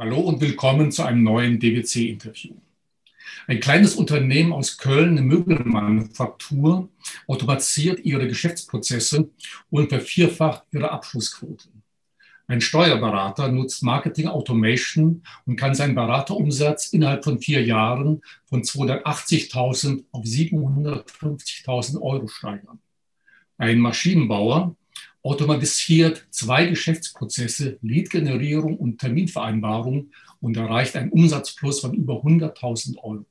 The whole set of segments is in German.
Hallo und willkommen zu einem neuen DWC-Interview. Ein kleines Unternehmen aus Köln, eine Möbelmanufaktur, automatisiert ihre Geschäftsprozesse und vervierfacht ihre Abschlussquote. Ein Steuerberater nutzt Marketing Automation und kann seinen Beraterumsatz innerhalb von vier Jahren von 280.000 auf 750.000 Euro steigern. Ein Maschinenbauer automatisiert zwei Geschäftsprozesse, Lead-Generierung und Terminvereinbarung und erreicht einen Umsatzplus von über 100.000 Euro.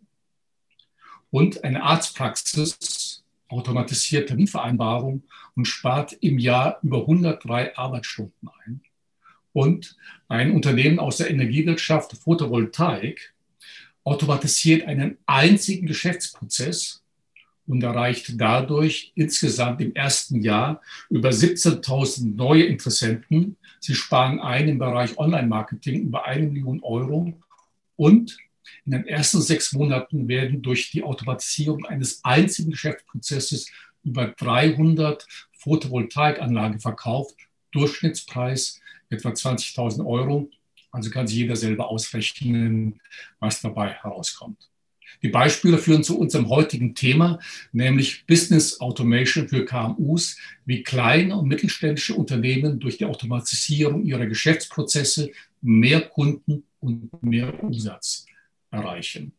Und eine Arztpraxis automatisiert Terminvereinbarung und spart im Jahr über 103 Arbeitsstunden ein. Und ein Unternehmen aus der Energiewirtschaft, Photovoltaik, automatisiert einen einzigen Geschäftsprozess und erreicht dadurch insgesamt im ersten Jahr über 17.000 neue Interessenten. Sie sparen ein im Bereich Online-Marketing über eine Million Euro und in den ersten sechs Monaten werden durch die Automatisierung eines einzigen Geschäftsprozesses über 300 Photovoltaikanlagen verkauft. Durchschnittspreis etwa 20.000 Euro. Also kann sich jeder selber ausrechnen, was dabei herauskommt. Die Beispiele führen zu unserem heutigen Thema, nämlich Business Automation für KMUs, wie kleine und mittelständische Unternehmen durch die Automatisierung ihrer Geschäftsprozesse mehr Kunden und mehr Umsatz erreichen.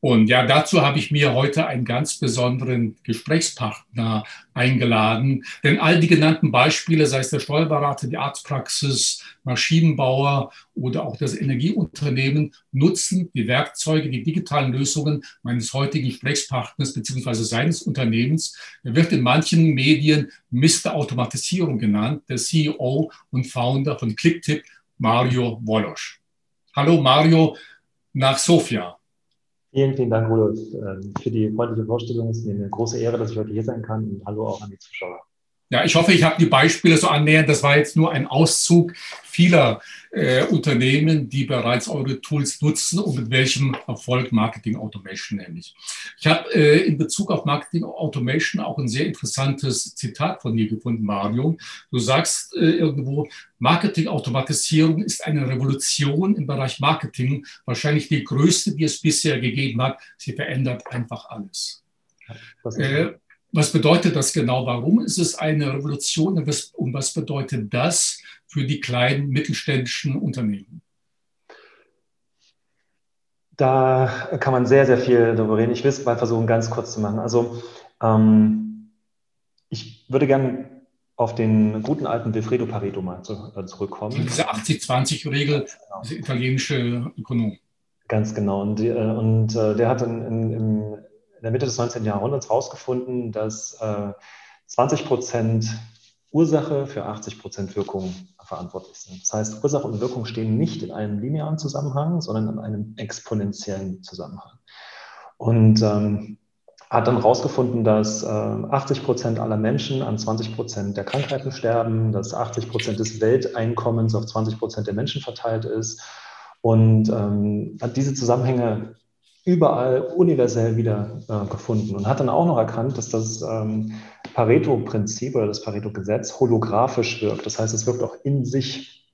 Und ja, dazu habe ich mir heute einen ganz besonderen Gesprächspartner eingeladen. Denn all die genannten Beispiele, sei es der Steuerberater, die Arztpraxis, Maschinenbauer oder auch das Energieunternehmen, nutzen die Werkzeuge, die digitalen Lösungen meines heutigen Gesprächspartners beziehungsweise seines Unternehmens. Er wird in manchen Medien Mr. Automatisierung genannt, der CEO und Founder von Clicktip, Mario Wolosch. Hallo Mario nach Sofia. Vielen, vielen Dank, Rudolf, ähm, für die freundliche Vorstellung. Es ist mir eine große Ehre, dass ich heute hier sein kann und hallo auch an die Zuschauer. Ja, ich hoffe, ich habe die Beispiele so annähernd. Das war jetzt nur ein Auszug vieler äh, Unternehmen, die bereits eure Tools nutzen und mit welchem Erfolg Marketing Automation nämlich. Ich habe äh, in Bezug auf Marketing Automation auch ein sehr interessantes Zitat von dir gefunden, Mario. Du sagst äh, irgendwo, Marketing Automatisierung ist eine Revolution im Bereich Marketing, wahrscheinlich die größte, die es bisher gegeben hat. Sie verändert einfach alles. Äh, was bedeutet das genau? Warum ist es eine Revolution und was bedeutet das für die kleinen mittelständischen Unternehmen? Da kann man sehr, sehr viel darüber reden. Ich will es mal versuchen, ganz kurz zu machen. Also, ähm, ich würde gerne auf den guten alten Wilfredo Pareto mal zu, äh, zurückkommen. Diese 80-20-Regel, genau. dieser italienische Ökonom. Ganz genau. Und, äh, und äh, der hat in, in, in der Mitte des 19. Jahrhunderts herausgefunden, dass äh, 20 Prozent Ursache für 80 Prozent Wirkung verantwortlich sind. Das heißt, Ursache und Wirkung stehen nicht in einem linearen Zusammenhang, sondern in einem exponentiellen Zusammenhang. Und ähm, hat dann herausgefunden, dass äh, 80 Prozent aller Menschen an 20 Prozent der Krankheiten sterben, dass 80 Prozent des Welteinkommens auf 20 Prozent der Menschen verteilt ist und ähm, hat diese Zusammenhänge überall universell wieder äh, gefunden und hat dann auch noch erkannt, dass das ähm, Pareto-Prinzip oder das Pareto-Gesetz holographisch wirkt. Das heißt, es wirkt auch in sich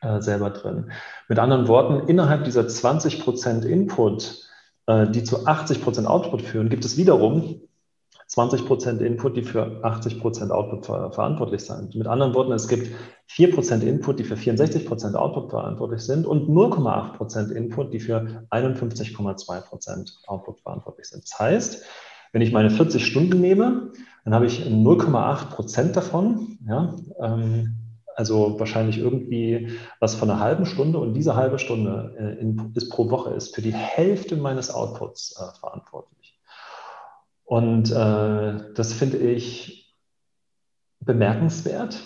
äh, selber drin. Mit anderen Worten, innerhalb dieser 20% Input, äh, die zu 80% Output führen, gibt es wiederum 20% Input, die für 80% Output ver verantwortlich sind. Mit anderen Worten, es gibt 4% Input, die für 64% Output verantwortlich sind und 0,8% Input, die für 51,2% Output verantwortlich sind. Das heißt, wenn ich meine 40 Stunden nehme, dann habe ich 0,8% davon, ja, ähm, also wahrscheinlich irgendwie was von einer halben Stunde und diese halbe Stunde äh, in, ist pro Woche ist für die Hälfte meines Outputs äh, verantwortlich. Und äh, das finde ich bemerkenswert.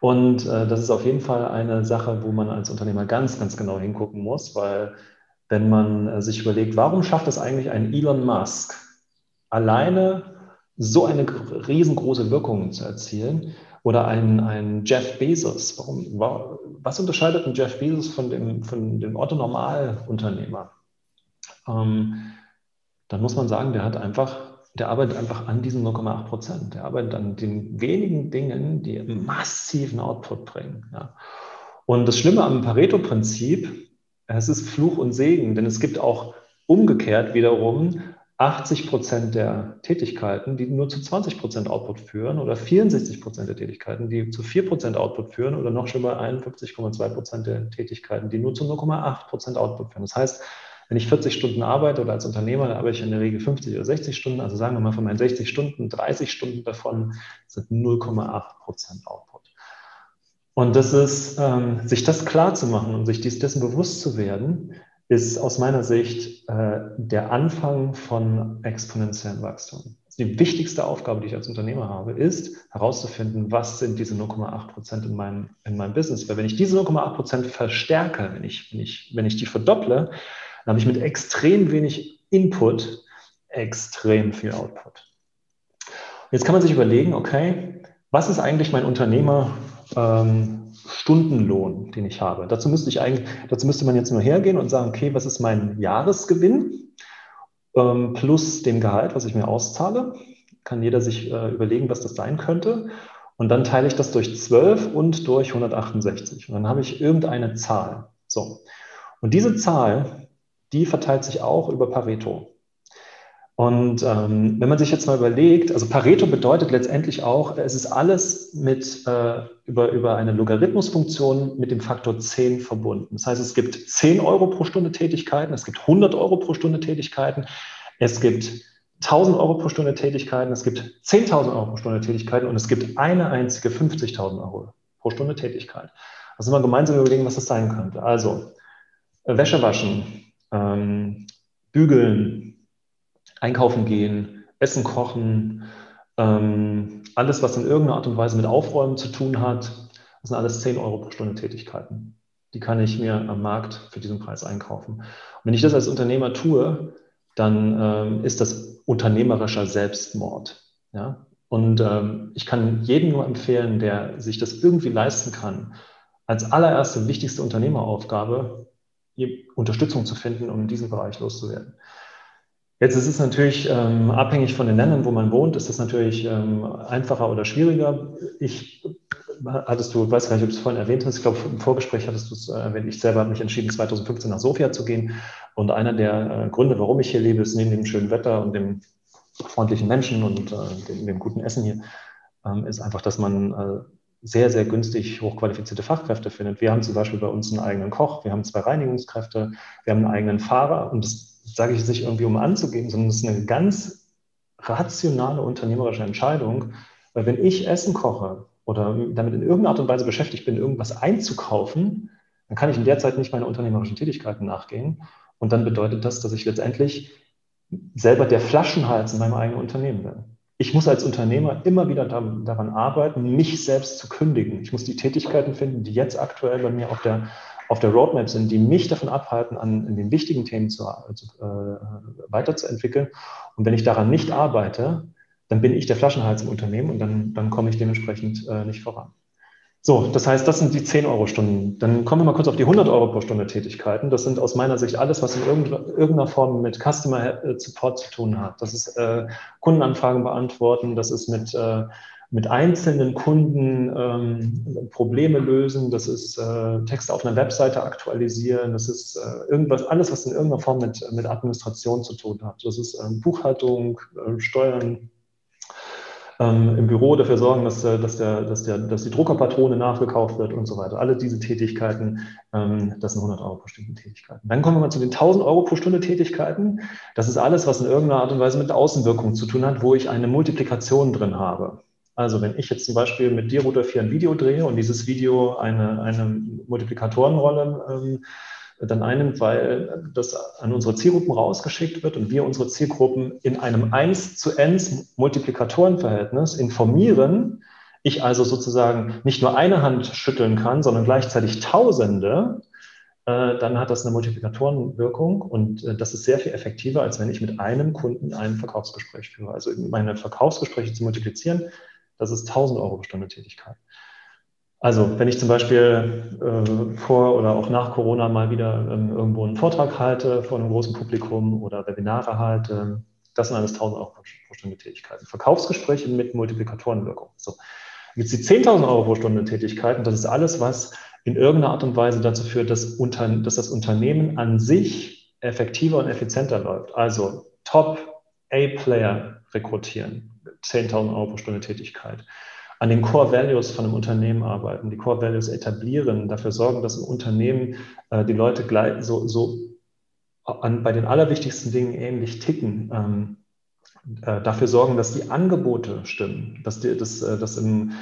Und äh, das ist auf jeden Fall eine Sache, wo man als Unternehmer ganz, ganz genau hingucken muss, weil wenn man äh, sich überlegt, warum schafft es eigentlich ein Elon Musk alleine so eine riesengroße Wirkung zu erzielen oder ein, ein Jeff Bezos, warum, was unterscheidet ein Jeff Bezos von dem, von dem Otto-Normalunternehmer? Ähm, dann muss man sagen, der hat einfach der arbeitet einfach an diesen 0,8 Prozent. Der arbeitet an den wenigen Dingen, die massiven Output bringen. Ja. Und das Schlimme am Pareto-Prinzip Es ist Fluch und Segen, denn es gibt auch umgekehrt wiederum 80 Prozent der Tätigkeiten, die nur zu 20 Prozent Output führen oder 64 Prozent der Tätigkeiten, die zu 4 Prozent Output führen oder noch schlimmer 51,2 Prozent der Tätigkeiten, die nur zu 0,8 Prozent Output führen. Das heißt, wenn ich 40 Stunden arbeite oder als Unternehmer, dann arbeite ich in der Regel 50 oder 60 Stunden. Also sagen wir mal von meinen 60 Stunden, 30 Stunden davon sind 0,8 Prozent Output. Und das ist, ähm, sich das klar zu machen und sich dies, dessen bewusst zu werden, ist aus meiner Sicht äh, der Anfang von exponentiellem Wachstum. Also die wichtigste Aufgabe, die ich als Unternehmer habe, ist herauszufinden, was sind diese 0,8 Prozent in meinem, in meinem Business. Weil wenn ich diese 0,8 Prozent verstärke, wenn ich, wenn, ich, wenn ich die verdopple, dann habe ich mit extrem wenig Input extrem viel Output. Jetzt kann man sich überlegen, okay, was ist eigentlich mein Unternehmer ähm, den ich habe. Dazu müsste ich eigentlich, dazu müsste man jetzt nur hergehen und sagen, okay, was ist mein Jahresgewinn ähm, plus dem Gehalt, was ich mir auszahle? Kann jeder sich äh, überlegen, was das sein könnte. Und dann teile ich das durch 12 und durch 168. Und dann habe ich irgendeine Zahl. So. Und diese Zahl, die verteilt sich auch über Pareto. Und ähm, wenn man sich jetzt mal überlegt, also Pareto bedeutet letztendlich auch, es ist alles mit, äh, über, über eine Logarithmusfunktion mit dem Faktor 10 verbunden. Das heißt, es gibt 10 Euro pro Stunde Tätigkeiten, es gibt 100 Euro pro Stunde Tätigkeiten, es gibt 1000 Euro pro Stunde Tätigkeiten, es gibt 10.000 Euro pro Stunde Tätigkeiten und es gibt eine einzige 50.000 Euro pro Stunde Tätigkeit. Also mal gemeinsam überlegen, was das sein könnte. Also Wäsche waschen, ähm, bügeln, einkaufen gehen, Essen kochen, ähm, alles, was in irgendeiner Art und Weise mit Aufräumen zu tun hat, das sind alles 10 Euro pro Stunde Tätigkeiten. Die kann ich mir am Markt für diesen Preis einkaufen. Und wenn ich das als Unternehmer tue, dann ähm, ist das unternehmerischer Selbstmord. Ja? Und ähm, ich kann jedem nur empfehlen, der sich das irgendwie leisten kann, als allererste wichtigste Unternehmeraufgabe Unterstützung zu finden, um in diesem Bereich loszuwerden. Jetzt ist es natürlich ähm, abhängig von den Ländern, wo man wohnt, ist das natürlich ähm, einfacher oder schwieriger. Ich hattest du, weiß gar nicht, ob du es vorhin erwähnt hast, ich glaube, im Vorgespräch hattest du es äh, erwähnt, ich selber habe mich entschieden, 2015 nach Sofia zu gehen. Und einer der äh, Gründe, warum ich hier lebe, ist neben dem schönen Wetter und dem freundlichen Menschen und äh, dem, dem, guten Essen hier, ähm, ist einfach, dass man äh, sehr, sehr günstig hochqualifizierte Fachkräfte findet. Wir haben zum Beispiel bei uns einen eigenen Koch, wir haben zwei Reinigungskräfte, wir haben einen eigenen Fahrer und das sage ich nicht irgendwie, um anzugeben, sondern es ist eine ganz rationale unternehmerische Entscheidung, weil wenn ich Essen koche oder damit in irgendeiner Art und Weise beschäftigt bin, irgendwas einzukaufen, dann kann ich in der Zeit nicht meine unternehmerischen Tätigkeiten nachgehen. Und dann bedeutet das, dass ich letztendlich selber der Flaschenhals in meinem eigenen Unternehmen bin. Ich muss als Unternehmer immer wieder daran arbeiten, mich selbst zu kündigen. Ich muss die Tätigkeiten finden, die jetzt aktuell bei mir auf der auf der Roadmap sind, die mich davon abhalten, an den wichtigen Themen zu, zu, äh, weiterzuentwickeln. Und wenn ich daran nicht arbeite, dann bin ich der Flaschenhals im Unternehmen und dann, dann komme ich dementsprechend äh, nicht voran. So, das heißt, das sind die 10 Euro Stunden. Dann kommen wir mal kurz auf die 100 Euro pro Stunde Tätigkeiten. Das sind aus meiner Sicht alles, was in irgendeiner Form mit Customer äh, Support zu tun hat. Das ist äh, Kundenanfragen beantworten, das ist mit äh, mit einzelnen Kunden ähm, Probleme lösen, das ist äh, Texte auf einer Webseite aktualisieren, das ist äh, irgendwas, alles, was in irgendeiner Form mit, mit Administration zu tun hat. Das ist ähm, Buchhaltung, äh, Steuern, ähm, im Büro dafür sorgen, dass, äh, dass, der, dass, der, dass die Druckerpatrone nachgekauft wird und so weiter. Alle diese Tätigkeiten, ähm, das sind 100 Euro pro Stunde Tätigkeiten. Dann kommen wir mal zu den 1000 Euro pro Stunde Tätigkeiten. Das ist alles, was in irgendeiner Art und Weise mit Außenwirkung zu tun hat, wo ich eine Multiplikation drin habe. Also wenn ich jetzt zum Beispiel mit dir, Router 4, ein Video drehe und dieses Video eine, eine Multiplikatorenrolle ähm, dann einnimmt, weil das an unsere Zielgruppen rausgeschickt wird und wir unsere Zielgruppen in einem 1 zu 1 Multiplikatorenverhältnis informieren, ich also sozusagen nicht nur eine Hand schütteln kann, sondern gleichzeitig Tausende, äh, dann hat das eine Multiplikatorenwirkung und äh, das ist sehr viel effektiver, als wenn ich mit einem Kunden ein Verkaufsgespräch führe. Also meine Verkaufsgespräche zu multiplizieren, das ist 1000 Euro pro Stunde Tätigkeit. Also wenn ich zum Beispiel äh, vor oder auch nach Corona mal wieder ähm, irgendwo einen Vortrag halte vor einem großen Publikum oder Webinare halte, das sind alles 1000 Euro pro Stunde Tätigkeiten. Verkaufsgespräche mit Multiplikatorenwirkung. So. Jetzt die 10.000 Euro pro Stunde Tätigkeiten, das ist alles, was in irgendeiner Art und Weise dazu führt, dass, unter, dass das Unternehmen an sich effektiver und effizienter läuft. Also Top A-Player rekrutieren, 10.000 Euro pro Stunde Tätigkeit. An den Core Values von einem Unternehmen arbeiten, die Core Values etablieren, dafür sorgen, dass ein Unternehmen äh, die Leute gleich so, so an, bei den allerwichtigsten Dingen ähnlich ticken. Ähm, äh, dafür sorgen, dass die Angebote stimmen, dass, die, dass, äh, dass im,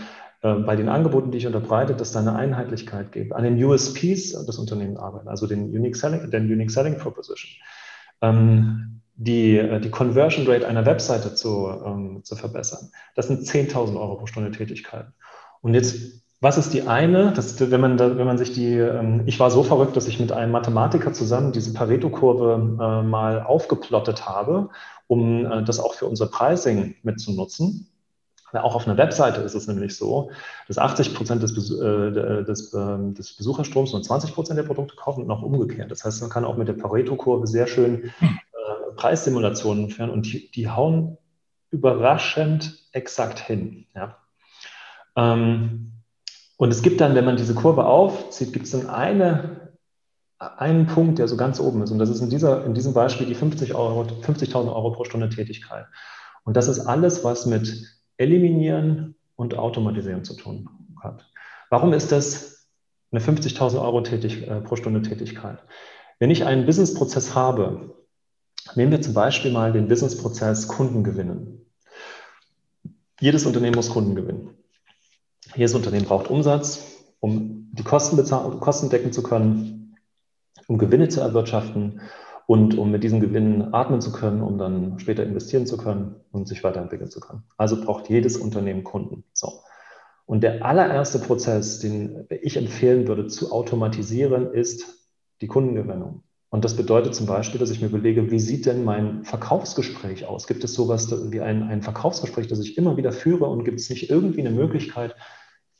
äh, bei den Angeboten, die ich unterbreite, dass da eine Einheitlichkeit gibt. An den USPs des Unternehmens arbeiten, also den Unique Selling, den Unique Selling Proposition. Ähm, die, äh, die Conversion Rate einer Webseite zu, ähm, zu verbessern. Das sind 10.000 Euro pro Stunde Tätigkeit. Und jetzt, was ist die eine? Das, wenn, man wenn man sich die, ähm, ich war so verrückt, dass ich mit einem Mathematiker zusammen diese Pareto-Kurve äh, mal aufgeplottet habe, um äh, das auch für unser Pricing mitzunutzen. Auch auf einer Webseite ist es nämlich so, dass 80 Prozent des, äh, des, äh, des Besucherstroms nur 20 Prozent der Produkte kaufen und auch umgekehrt. Das heißt, man kann auch mit der Pareto-Kurve sehr schön Preissimulationen führen und die, die hauen überraschend exakt hin. Ja. Ähm, und es gibt dann, wenn man diese Kurve aufzieht, gibt es dann eine, einen Punkt, der so ganz oben ist. Und das ist in, dieser, in diesem Beispiel die 50.000 Euro, 50 Euro pro Stunde Tätigkeit. Und das ist alles, was mit Eliminieren und Automatisieren zu tun hat. Warum ist das eine 50.000 Euro tätig, äh, pro Stunde Tätigkeit? Wenn ich einen Businessprozess habe, Nehmen wir zum Beispiel mal den Businessprozess Kunden gewinnen. Jedes Unternehmen muss Kunden gewinnen. Jedes Unternehmen braucht Umsatz, um die Kosten, Kosten decken zu können, um Gewinne zu erwirtschaften und um mit diesen Gewinnen atmen zu können, um dann später investieren zu können und sich weiterentwickeln zu können. Also braucht jedes Unternehmen Kunden. So. Und der allererste Prozess, den ich empfehlen würde zu automatisieren, ist die Kundengewinnung. Und das bedeutet zum Beispiel, dass ich mir überlege, wie sieht denn mein Verkaufsgespräch aus? Gibt es sowas wie ein, ein Verkaufsgespräch, das ich immer wieder führe und gibt es nicht irgendwie eine Möglichkeit,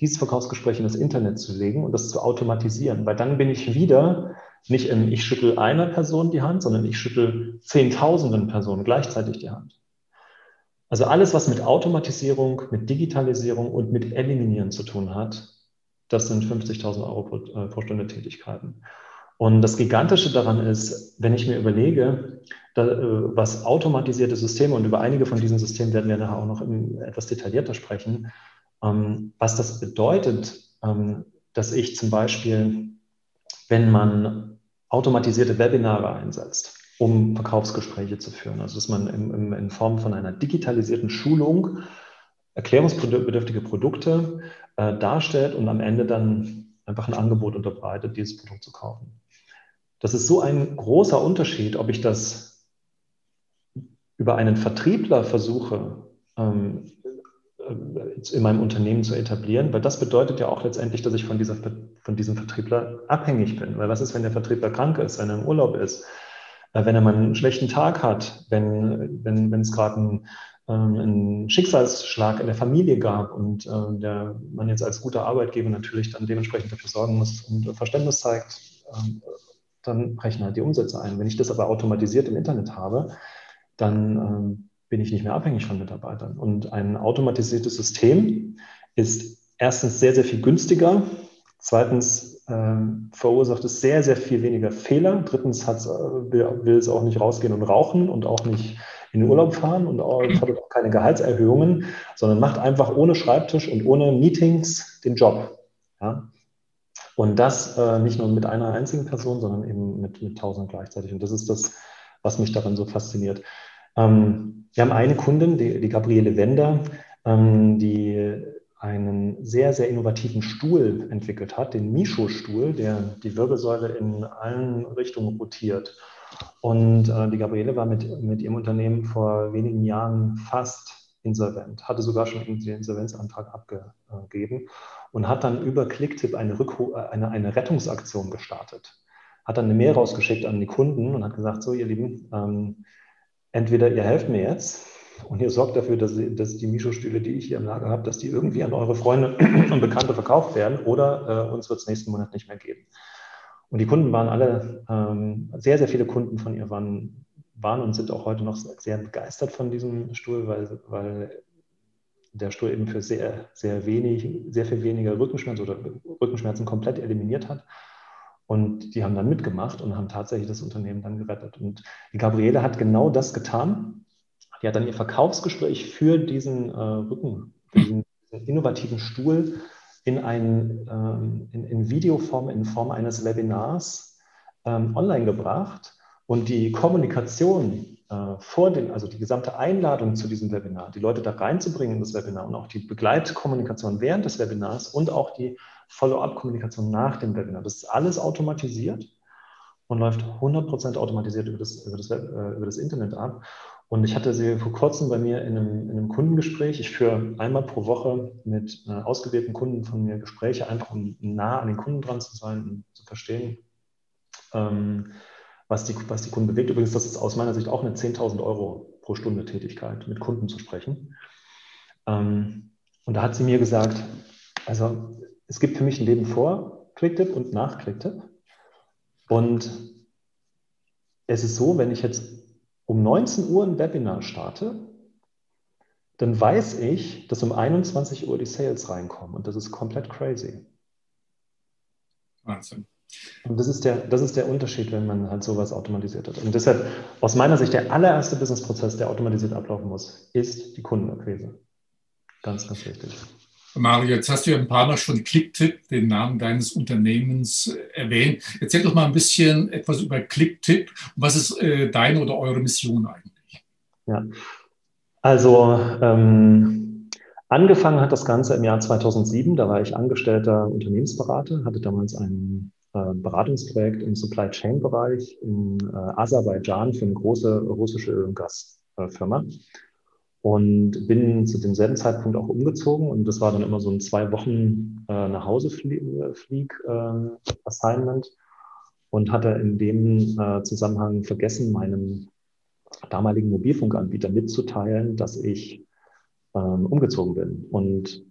dieses Verkaufsgespräch in das Internet zu legen und das zu automatisieren? Weil dann bin ich wieder nicht im, ich schüttel einer Person die Hand, sondern ich schüttel zehntausenden Personen gleichzeitig die Hand. Also alles, was mit Automatisierung, mit Digitalisierung und mit Eliminieren zu tun hat, das sind 50.000 Euro pro, äh, pro Stunde Tätigkeiten. Und das Gigantische daran ist, wenn ich mir überlege, da, äh, was automatisierte Systeme, und über einige von diesen Systemen werden wir nachher auch noch etwas detaillierter sprechen, ähm, was das bedeutet, ähm, dass ich zum Beispiel, wenn man automatisierte Webinare einsetzt, um Verkaufsgespräche zu führen, also dass man in, in, in Form von einer digitalisierten Schulung erklärungsbedürftige Produkte äh, darstellt und am Ende dann einfach ein Angebot unterbreitet, dieses Produkt zu kaufen. Das ist so ein großer Unterschied, ob ich das über einen Vertriebler versuche, ähm, äh, in meinem Unternehmen zu etablieren, weil das bedeutet ja auch letztendlich, dass ich von, dieser, von diesem Vertriebler abhängig bin. Weil was ist, wenn der Vertriebler krank ist, wenn er im Urlaub ist, äh, wenn er mal einen schlechten Tag hat, wenn, wenn, wenn es gerade einen, ähm, einen Schicksalsschlag in der Familie gab und äh, der, man jetzt als guter Arbeitgeber natürlich dann dementsprechend dafür sorgen muss und Verständnis zeigt, ähm, dann brechen halt die Umsätze ein. Wenn ich das aber automatisiert im Internet habe, dann ähm, bin ich nicht mehr abhängig von Mitarbeitern. Und ein automatisiertes System ist erstens sehr, sehr viel günstiger. Zweitens ähm, verursacht es sehr, sehr viel weniger Fehler. Drittens will, will, es auch nicht rausgehen und rauchen und auch nicht in den Urlaub fahren und auch, hat auch keine Gehaltserhöhungen, sondern macht einfach ohne Schreibtisch und ohne Meetings den Job. Ja? Und das äh, nicht nur mit einer einzigen Person, sondern eben mit, mit tausend gleichzeitig. Und das ist das, was mich daran so fasziniert. Ähm, wir haben eine Kundin, die, die Gabriele Wender, ähm, die einen sehr, sehr innovativen Stuhl entwickelt hat, den Misho-Stuhl, der die Wirbelsäule in allen Richtungen rotiert. Und äh, die Gabriele war mit, mit ihrem Unternehmen vor wenigen Jahren fast insolvent, hatte sogar schon den Insolvenzantrag abgegeben und hat dann über Clicktip eine, Rückru eine, eine Rettungsaktion gestartet. Hat dann eine Mail rausgeschickt an die Kunden und hat gesagt, so ihr Lieben, ähm, entweder ihr helft mir jetzt und ihr sorgt dafür, dass, dass die Misho-Stühle, die ich hier im Lager habe, dass die irgendwie an eure Freunde und Bekannte verkauft werden oder äh, uns wird es nächsten Monat nicht mehr geben. Und die Kunden waren alle, ähm, sehr, sehr viele Kunden von ihr waren, waren und sind auch heute noch sehr begeistert von diesem Stuhl, weil, weil der Stuhl eben für sehr, sehr wenig, sehr viel weniger Rückenschmerzen oder Rückenschmerzen komplett eliminiert hat. Und die haben dann mitgemacht und haben tatsächlich das Unternehmen dann gerettet. Und die Gabriele hat genau das getan. Die hat dann ihr Verkaufsgespräch für diesen äh, Rücken, für diesen innovativen Stuhl in, ein, ähm, in, in Videoform, in Form eines Webinars ähm, online gebracht. Und die Kommunikation äh, vor den, also die gesamte Einladung zu diesem Webinar, die Leute da reinzubringen in das Webinar und auch die Begleitkommunikation während des Webinars und auch die Follow-up-Kommunikation nach dem Webinar, das ist alles automatisiert und läuft 100% automatisiert über das, über, das Web, äh, über das Internet ab. Und ich hatte sie vor kurzem bei mir in einem, in einem Kundengespräch. Ich führe einmal pro Woche mit äh, ausgewählten Kunden von mir Gespräche, einfach um nah an den Kunden dran zu sein und zu verstehen, ähm, was, die, was die Kunden bewegt. Übrigens, das ist aus meiner Sicht auch eine 10.000 Euro pro Stunde Tätigkeit, mit Kunden zu sprechen. Ähm, und da hat sie mir gesagt, also es gibt für mich ein Leben vor Clicktip und nach Clicktip. Und es ist so, wenn ich jetzt um 19 Uhr ein Webinar starte, dann weiß ich, dass um 21 Uhr die Sales reinkommen. Und das ist komplett crazy. Wahnsinn. Und das ist, der, das ist der Unterschied, wenn man halt sowas automatisiert hat. Und deshalb, aus meiner Sicht, der allererste Businessprozess, der automatisiert ablaufen muss, ist die Kundenakquise. Ganz, ganz wichtig. Mario, jetzt hast du ja ein paar Mal schon Clicktip, den Namen deines Unternehmens, äh, erwähnt. Erzähl doch mal ein bisschen etwas über Clicktip. Was ist äh, deine oder eure Mission eigentlich? Ja, also ähm, angefangen hat das Ganze im Jahr 2007. Da war ich angestellter Unternehmensberater, hatte damals ein äh, Beratungsprojekt im Supply Chain Bereich in äh, Aserbaidschan für eine große russische Öl- und Gasfirma und bin zu demselben Zeitpunkt auch umgezogen und das war dann immer so ein zwei Wochen äh, nach Hause flieg äh, Assignment und hatte in dem äh, Zusammenhang vergessen, meinem damaligen Mobilfunkanbieter mitzuteilen, dass ich ähm, umgezogen bin. Und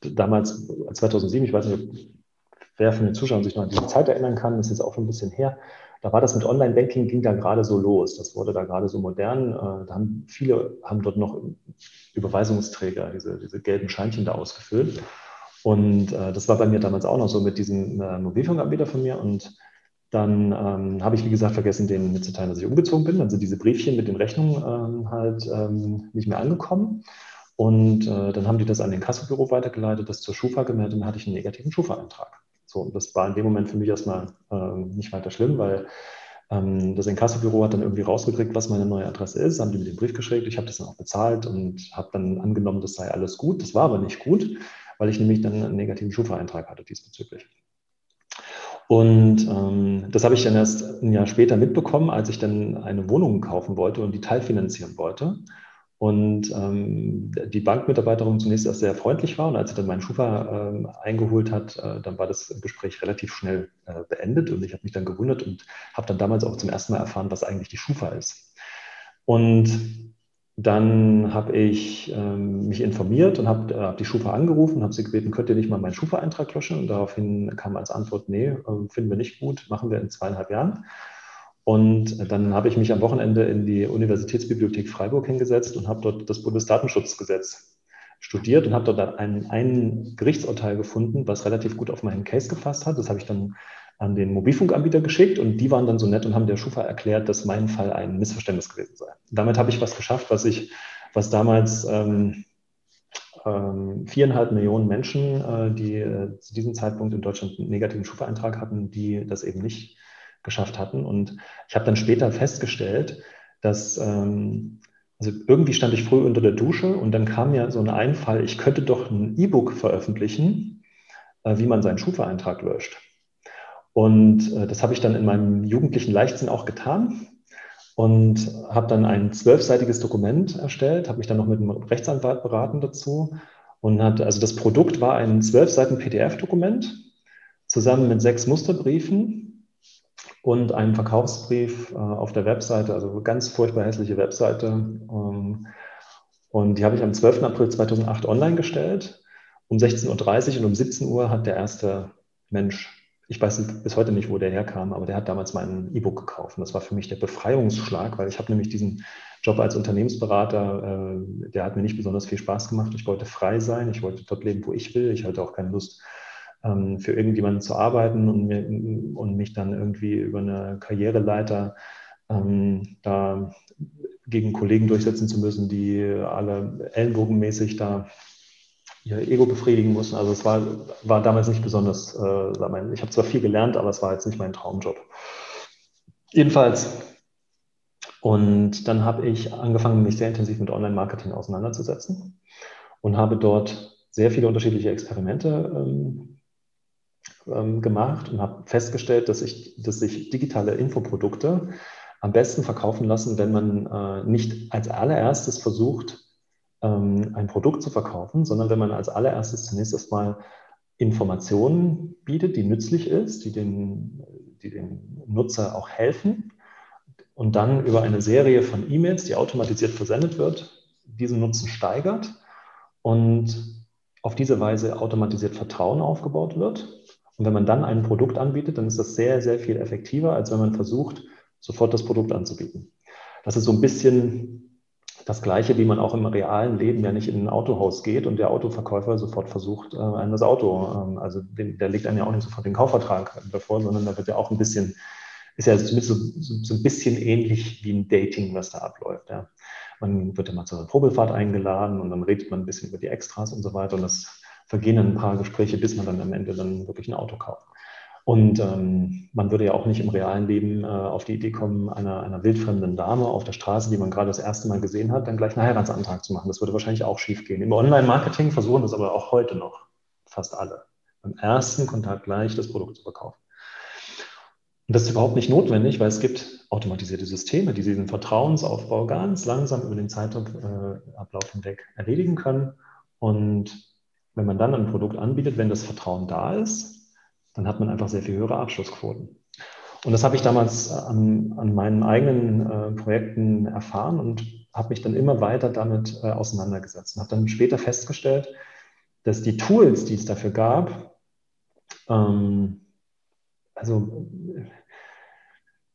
damals, 2007, ich weiß nicht, wer von den Zuschauern sich noch an diese Zeit erinnern kann, das ist jetzt auch schon ein bisschen her, da war das mit Online-Banking, ging da gerade so los. Das wurde da gerade so modern. Äh, da haben viele haben dort noch Überweisungsträger, diese, diese gelben Scheinchen da ausgefüllt. Und äh, das war bei mir damals auch noch so mit diesem äh, Mobilfunkanbieter von mir. Und dann ähm, habe ich, wie gesagt, vergessen, denen mitzuteilen, dass ich umgezogen bin. Dann sind diese Briefchen mit den Rechnungen ähm, halt ähm, nicht mehr angekommen. Und äh, dann haben die das an den Kassobüro weitergeleitet, das zur Schufa gemeldet und dann hatte ich einen negativen Schufa-Eintrag. So, das war in dem Moment für mich erstmal äh, nicht weiter schlimm, weil ähm, das Inkassobüro hat dann irgendwie rausgekriegt, was meine neue Adresse ist, haben die mir den Brief geschickt, ich habe das dann auch bezahlt und habe dann angenommen, das sei alles gut. Das war aber nicht gut, weil ich nämlich dann einen negativen Schufa-Eintrag hatte diesbezüglich. Und ähm, das habe ich dann erst ein Jahr später mitbekommen, als ich dann eine Wohnung kaufen wollte und die teilfinanzieren wollte. Und ähm, die Bankmitarbeiterin zunächst erst sehr freundlich war und als sie dann meinen Schufa äh, eingeholt hat, äh, dann war das Gespräch relativ schnell äh, beendet und ich habe mich dann gewundert und habe dann damals auch zum ersten Mal erfahren, was eigentlich die Schufa ist. Und dann habe ich ähm, mich informiert und habe hab die Schufa angerufen, habe sie gebeten, könnt ihr nicht mal meinen Schufa-Eintrag löschen? Und daraufhin kam als Antwort, nee, äh, finden wir nicht gut, machen wir in zweieinhalb Jahren. Und dann habe ich mich am Wochenende in die Universitätsbibliothek Freiburg hingesetzt und habe dort das Bundesdatenschutzgesetz studiert und habe dort ein, ein Gerichtsurteil gefunden, was relativ gut auf meinen Case gefasst hat. Das habe ich dann an den Mobilfunkanbieter geschickt und die waren dann so nett und haben der Schufa erklärt, dass mein Fall ein Missverständnis gewesen sei. Damit habe ich was geschafft, was ich, was damals ähm, ähm, viereinhalb Millionen Menschen, äh, die äh, zu diesem Zeitpunkt in Deutschland einen negativen Schufa-Eintrag hatten, die das eben nicht geschafft hatten. Und ich habe dann später festgestellt, dass ähm, also irgendwie stand ich früh unter der Dusche und dann kam mir so ein Einfall, ich könnte doch ein E-Book veröffentlichen, äh, wie man seinen Schufa-Eintrag löscht. Und äh, das habe ich dann in meinem jugendlichen Leichtsinn auch getan und habe dann ein zwölfseitiges Dokument erstellt, habe mich dann noch mit einem Rechtsanwalt beraten dazu und hatte, also das Produkt war ein zwölf Seiten PDF-Dokument zusammen mit sechs Musterbriefen und einen Verkaufsbrief äh, auf der Webseite, also ganz furchtbar hässliche Webseite. Ähm, und die habe ich am 12. April 2008 online gestellt. Um 16.30 Uhr und um 17 Uhr hat der erste Mensch ich weiß bis heute nicht, wo der herkam, aber der hat damals mein E-Book gekauft. Und das war für mich der Befreiungsschlag, weil ich habe nämlich diesen Job als Unternehmensberater, äh, der hat mir nicht besonders viel Spaß gemacht. Ich wollte frei sein, ich wollte dort leben, wo ich will. Ich hatte auch keine Lust, ähm, für irgendjemanden zu arbeiten und, mir, und mich dann irgendwie über eine Karriereleiter ähm, da gegen Kollegen durchsetzen zu müssen, die alle ellenbogenmäßig da ihr Ego befriedigen mussten. Also es war, war damals nicht besonders, äh, ich habe zwar viel gelernt, aber es war jetzt nicht mein Traumjob. Jedenfalls. Und dann habe ich angefangen, mich sehr intensiv mit Online-Marketing auseinanderzusetzen und habe dort sehr viele unterschiedliche Experimente ähm, ähm, gemacht und habe festgestellt, dass, ich, dass sich digitale Infoprodukte am besten verkaufen lassen, wenn man äh, nicht als allererstes versucht, ähm, ein Produkt zu verkaufen, sondern wenn man als allererstes zunächst erstmal Informationen bietet, die nützlich ist, die den, die dem Nutzer auch helfen und dann über eine Serie von E-Mails, die automatisiert versendet wird, diesen Nutzen steigert und auf diese Weise automatisiert Vertrauen aufgebaut wird. Und wenn man dann ein Produkt anbietet, dann ist das sehr, sehr viel effektiver, als wenn man versucht, sofort das Produkt anzubieten. Das ist so ein bisschen das Gleiche, wie man auch im realen Leben ja nicht in ein Autohaus geht und der Autoverkäufer sofort versucht, äh, einem das Auto, ähm, also der legt einem ja auch nicht sofort den Kaufvertrag bevor, sondern da wird ja auch ein bisschen, ist ja zumindest so, so, ein bisschen ähnlich wie ein Dating, was da abläuft. Ja. Man wird ja mal zu einer Probefahrt eingeladen und dann redet man ein bisschen über die Extras und so weiter und das vergehen dann ein paar Gespräche, bis man dann am Ende dann wirklich ein Auto kauft. Und ähm, man würde ja auch nicht im realen Leben äh, auf die Idee kommen, einer, einer wildfremden Dame auf der Straße, die man gerade das erste Mal gesehen hat, dann gleich einen Heiratsantrag zu machen. Das würde wahrscheinlich auch schief gehen. Im Online-Marketing versuchen das aber auch heute noch fast alle. Beim ersten Kontakt gleich das Produkt zu verkaufen. Und das ist überhaupt nicht notwendig, weil es gibt automatisierte Systeme, die diesen Vertrauensaufbau ganz langsam über den Zeitablauf hinweg erledigen können. Und wenn man dann ein Produkt anbietet, wenn das Vertrauen da ist, dann hat man einfach sehr viel höhere Abschlussquoten. Und das habe ich damals an, an meinen eigenen äh, Projekten erfahren und habe mich dann immer weiter damit äh, auseinandergesetzt und habe dann später festgestellt, dass die Tools, die es dafür gab, ähm, also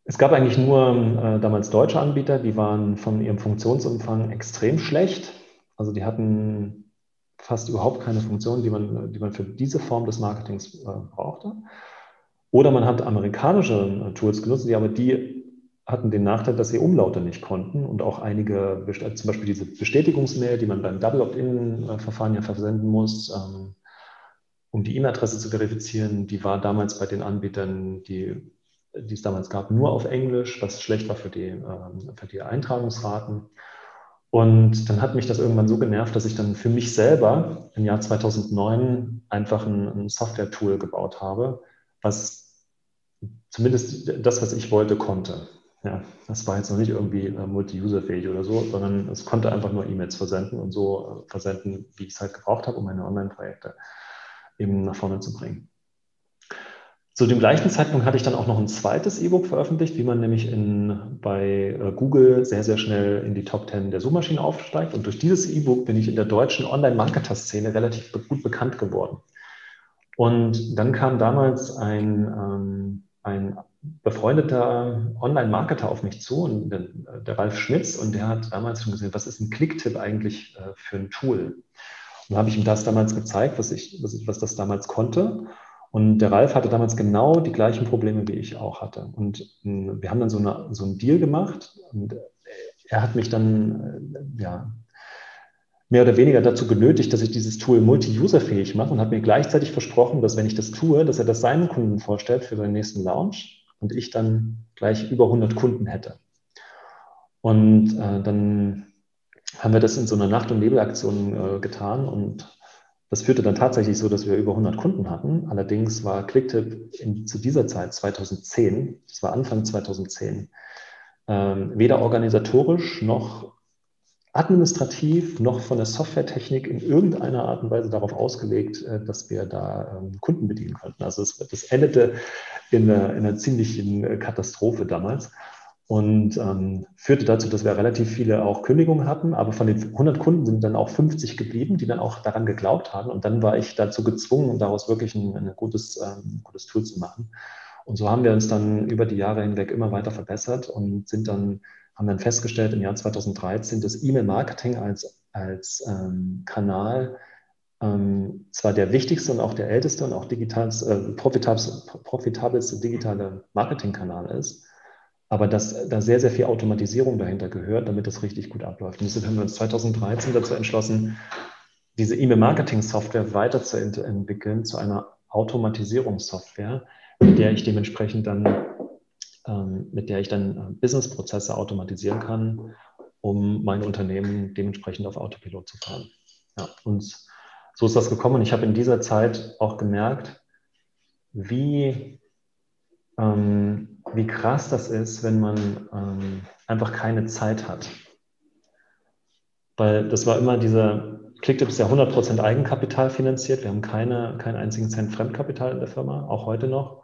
es gab eigentlich nur äh, damals deutsche Anbieter, die waren von ihrem Funktionsumfang extrem schlecht. Also die hatten fast überhaupt keine Funktion, die man, die man für diese Form des Marketings äh, brauchte. Oder man hat amerikanische äh, Tools genutzt, die aber die hatten den Nachteil, dass sie Umlaute nicht konnten und auch einige, äh, zum Beispiel diese Bestätigungsmail, die man beim Double Opt-in-Verfahren ja versenden muss, ähm, um die E-Mail-Adresse zu verifizieren, die war damals bei den Anbietern, die, die es damals gab, nur auf Englisch, was schlecht war für die, ähm, für die Eintragungsraten. Und dann hat mich das irgendwann so genervt, dass ich dann für mich selber im Jahr 2009 einfach ein, ein Software-Tool gebaut habe, was zumindest das, was ich wollte, konnte. Ja, das war jetzt noch nicht irgendwie äh, multi-user-fähig oder so, sondern es konnte einfach nur E-Mails versenden und so äh, versenden, wie ich es halt gebraucht habe, um meine Online-Projekte eben nach vorne zu bringen. Zu dem gleichen Zeitpunkt hatte ich dann auch noch ein zweites E-Book veröffentlicht, wie man nämlich in, bei äh, Google sehr, sehr schnell in die Top 10 der Suchmaschinen aufsteigt. Und durch dieses E-Book bin ich in der deutschen Online-Marketer-Szene relativ gut bekannt geworden. Und dann kam damals ein, ähm, ein befreundeter Online-Marketer auf mich zu, und der, der, Ralf Schmitz, und der hat damals schon gesehen, was ist ein Klicktipp eigentlich äh, für ein Tool? Und dann habe ich ihm das damals gezeigt, was, ich, was, ich, was das damals konnte. Und der Ralf hatte damals genau die gleichen Probleme, wie ich auch hatte. Und hm, wir haben dann so, eine, so einen Deal gemacht und er hat mich dann äh, ja, mehr oder weniger dazu genötigt, dass ich dieses Tool multi-user-fähig mache und hat mir gleichzeitig versprochen, dass wenn ich das tue, dass er das seinen Kunden vorstellt für seinen nächsten Launch und ich dann gleich über 100 Kunden hätte. Und äh, dann haben wir das in so einer Nacht- und Nebelaktion äh, getan und das führte dann tatsächlich so, dass wir über 100 Kunden hatten. Allerdings war Clicktip in, zu dieser Zeit, 2010, das war Anfang 2010, ähm, weder organisatorisch noch administrativ noch von der Softwaretechnik in irgendeiner Art und Weise darauf ausgelegt, äh, dass wir da ähm, Kunden bedienen könnten. Also es, das endete in in einer ziemlichen Katastrophe damals. Und ähm, führte dazu, dass wir relativ viele auch Kündigungen hatten, aber von den 100 Kunden sind dann auch 50 geblieben, die dann auch daran geglaubt haben. Und dann war ich dazu gezwungen, daraus wirklich ein, ein gutes, ähm, gutes Tool zu machen. Und so haben wir uns dann über die Jahre hinweg immer weiter verbessert und sind dann, haben dann festgestellt im Jahr 2013, dass E-Mail-Marketing als, als ähm, Kanal ähm, zwar der wichtigste und auch der älteste und auch digitalste, äh, profitabelste, profitabelste digitale Marketingkanal ist, aber dass da sehr, sehr viel Automatisierung dahinter gehört, damit das richtig gut abläuft. Und deshalb haben wir uns 2013 dazu entschlossen, diese E-Mail-Marketing-Software weiterzuentwickeln zu einer Automatisierungssoftware, mit der ich dementsprechend dann, ähm, mit der ich dann äh, Businessprozesse automatisieren kann, um mein Unternehmen dementsprechend auf Autopilot zu fahren. Ja, und so ist das gekommen. Und ich habe in dieser Zeit auch gemerkt, wie ähm, wie krass das ist, wenn man ähm, einfach keine Zeit hat. Weil das war immer dieser, Clicktip ist ja 100% Eigenkapital finanziert. Wir haben keine, keinen einzigen Cent Fremdkapital in der Firma, auch heute noch.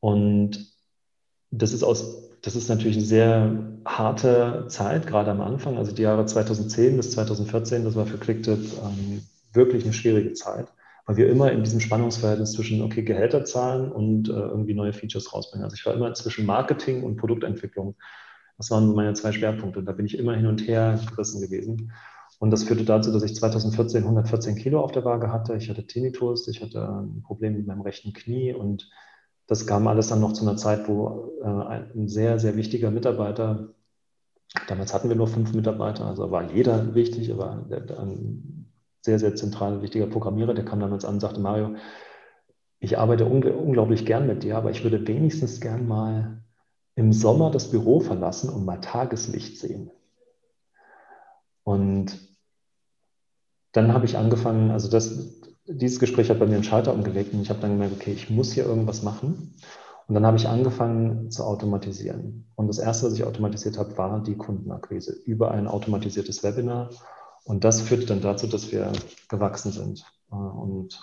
Und das ist, aus, das ist natürlich eine sehr harte Zeit, gerade am Anfang. Also die Jahre 2010 bis 2014, das war für Clicktip ähm, wirklich eine schwierige Zeit weil wir immer in diesem Spannungsverhältnis zwischen, okay, Gehälter zahlen und äh, irgendwie neue Features rausbringen. Also ich war immer zwischen Marketing und Produktentwicklung. Das waren meine zwei Schwerpunkte. Da bin ich immer hin und her gerissen gewesen. Und das führte dazu, dass ich 2014 114 Kilo auf der Waage hatte. Ich hatte Tinnitus, ich hatte ein Problem mit meinem rechten Knie und das kam alles dann noch zu einer Zeit, wo äh, ein sehr, sehr wichtiger Mitarbeiter, damals hatten wir nur fünf Mitarbeiter, also war jeder wichtig, aber der, der, sehr, sehr zentraler, wichtiger Programmierer, der kam damals an und sagte, Mario, ich arbeite unglaublich gern mit dir, aber ich würde wenigstens gern mal im Sommer das Büro verlassen und mal Tageslicht sehen. Und dann habe ich angefangen, also das, dieses Gespräch hat bei mir einen Schalter umgelegt und ich habe dann gemerkt, okay, ich muss hier irgendwas machen. Und dann habe ich angefangen zu automatisieren. Und das Erste, was ich automatisiert habe, war die Kundenakquise über ein automatisiertes Webinar und das führte dann dazu, dass wir gewachsen sind. Äh, und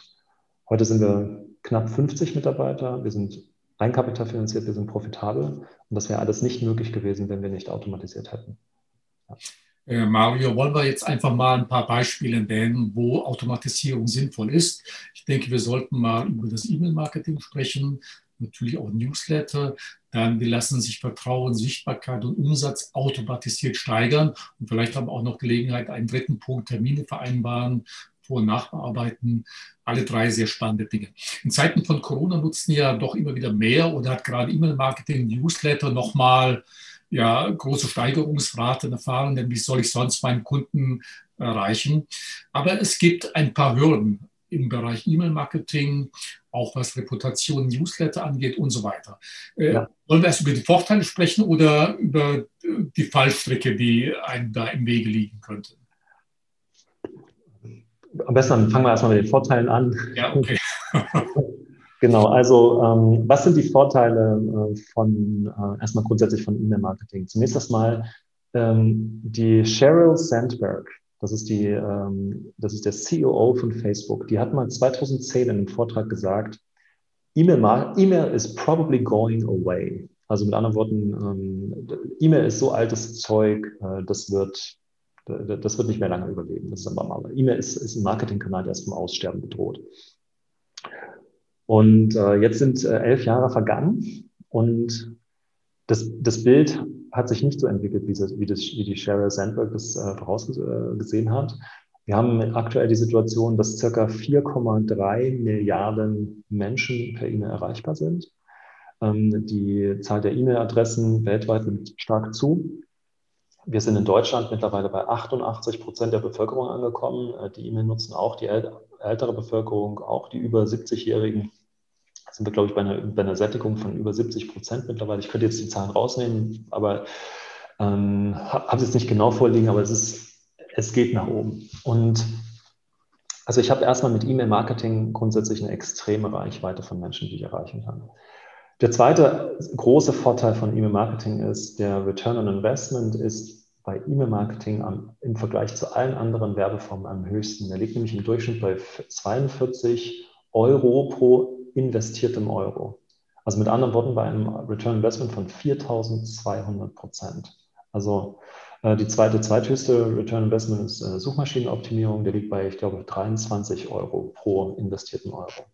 heute sind wir knapp 50 Mitarbeiter. Wir sind einkapitalfinanziert, wir sind profitabel. Und das wäre alles nicht möglich gewesen, wenn wir nicht automatisiert hätten. Ja. Äh, Mario, wollen wir jetzt einfach mal ein paar Beispiele nennen, wo Automatisierung sinnvoll ist. Ich denke, wir sollten mal über das E-Mail-Marketing sprechen, natürlich auch Newsletter. Dann, die lassen sich Vertrauen, Sichtbarkeit und Umsatz automatisiert steigern. Und vielleicht haben wir auch noch Gelegenheit, einen dritten Punkt, Termine vereinbaren, Vor- und Nachbearbeiten. Alle drei sehr spannende Dinge. In Zeiten von Corona nutzen ja doch immer wieder mehr oder hat gerade E-Mail-Marketing, Newsletter nochmal ja, große Steigerungsraten erfahren, denn wie soll ich sonst meinen Kunden erreichen? Aber es gibt ein paar Hürden im Bereich E-Mail-Marketing, auch was Reputation, Newsletter angeht und so weiter. Äh, ja. Wollen wir erst über die Vorteile sprechen oder über die Fallstricke, die einem da im Wege liegen könnten? Am besten fangen wir erstmal mit den Vorteilen an. Ja, okay. genau, also ähm, was sind die Vorteile äh, von äh, erstmal grundsätzlich von E-Mail-Marketing? Zunächst erstmal ähm, die Sheryl Sandberg, das ist, die, ähm, das ist der CEO von Facebook. Die hat mal 2010 in einem Vortrag gesagt, E-Mail e is probably going away. Also mit anderen Worten, ähm, E-Mail ist so altes Zeug, äh, das, wird, das wird nicht mehr lange überleben. Das ist aber mal. E-Mail ist, ist ein Marketingkanal, der ist vom Aussterben bedroht. Und äh, jetzt sind äh, elf Jahre vergangen und das, das Bild hat sich nicht so entwickelt, wie, das, wie, das, wie die Sheryl Sandberg das äh, vorausgesehen hat. Wir haben aktuell die Situation, dass circa 4,3 Milliarden Menschen per E-Mail erreichbar sind. Ähm, die Zahl der E-Mail-Adressen weltweit nimmt stark zu. Wir sind in Deutschland mittlerweile bei 88 Prozent der Bevölkerung angekommen. Äh, die E-Mail nutzen auch die ältere Bevölkerung, auch die über 70-Jährigen sind wir, glaube ich, bei einer, bei einer Sättigung von über 70 Prozent mittlerweile. Ich könnte jetzt die Zahlen rausnehmen, aber ähm, habe es jetzt nicht genau vorliegen, aber es, ist, es geht nach oben. Und also ich habe erstmal mit E-Mail-Marketing grundsätzlich eine extreme Reichweite von Menschen, die ich erreichen kann. Der zweite große Vorteil von E-Mail-Marketing ist, der Return on Investment ist bei E-Mail-Marketing im Vergleich zu allen anderen Werbeformen am höchsten. Der liegt nämlich im Durchschnitt bei 42 Euro pro investiertem Euro. Also mit anderen Worten, bei einem Return Investment von 4200 Prozent. Also äh, die zweite, zweithöchste Return Investment ist äh, Suchmaschinenoptimierung. Der liegt bei, ich glaube, 23 Euro pro investierten Euro.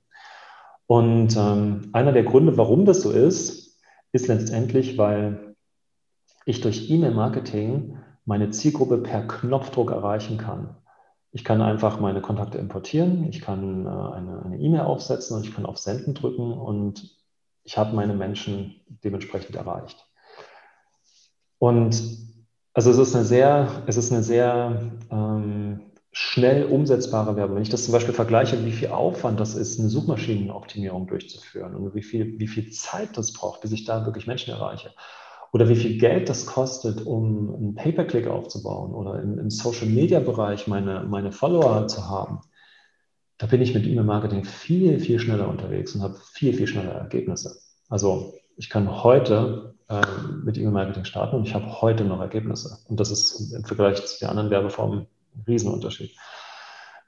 Und ähm, einer der Gründe, warum das so ist, ist letztendlich, weil ich durch E-Mail-Marketing meine Zielgruppe per Knopfdruck erreichen kann. Ich kann einfach meine Kontakte importieren, ich kann äh, eine E-Mail e aufsetzen und ich kann auf Senden drücken und ich habe meine Menschen dementsprechend erreicht. Und also es ist eine sehr, es ist eine sehr ähm, schnell umsetzbare Werbung. Wenn ich das zum Beispiel vergleiche, wie viel Aufwand das ist, eine Suchmaschinenoptimierung durchzuführen und wie viel, wie viel Zeit das braucht, bis ich da wirklich Menschen erreiche. Oder wie viel Geld das kostet, um einen Pay-per-Click aufzubauen oder im, im Social-Media-Bereich meine, meine Follower zu haben. Da bin ich mit E-Mail-Marketing viel, viel schneller unterwegs und habe viel, viel schneller Ergebnisse. Also ich kann heute äh, mit E-Mail-Marketing starten und ich habe heute noch Ergebnisse. Und das ist im Vergleich zu den anderen Werbeformen ein Riesenunterschied.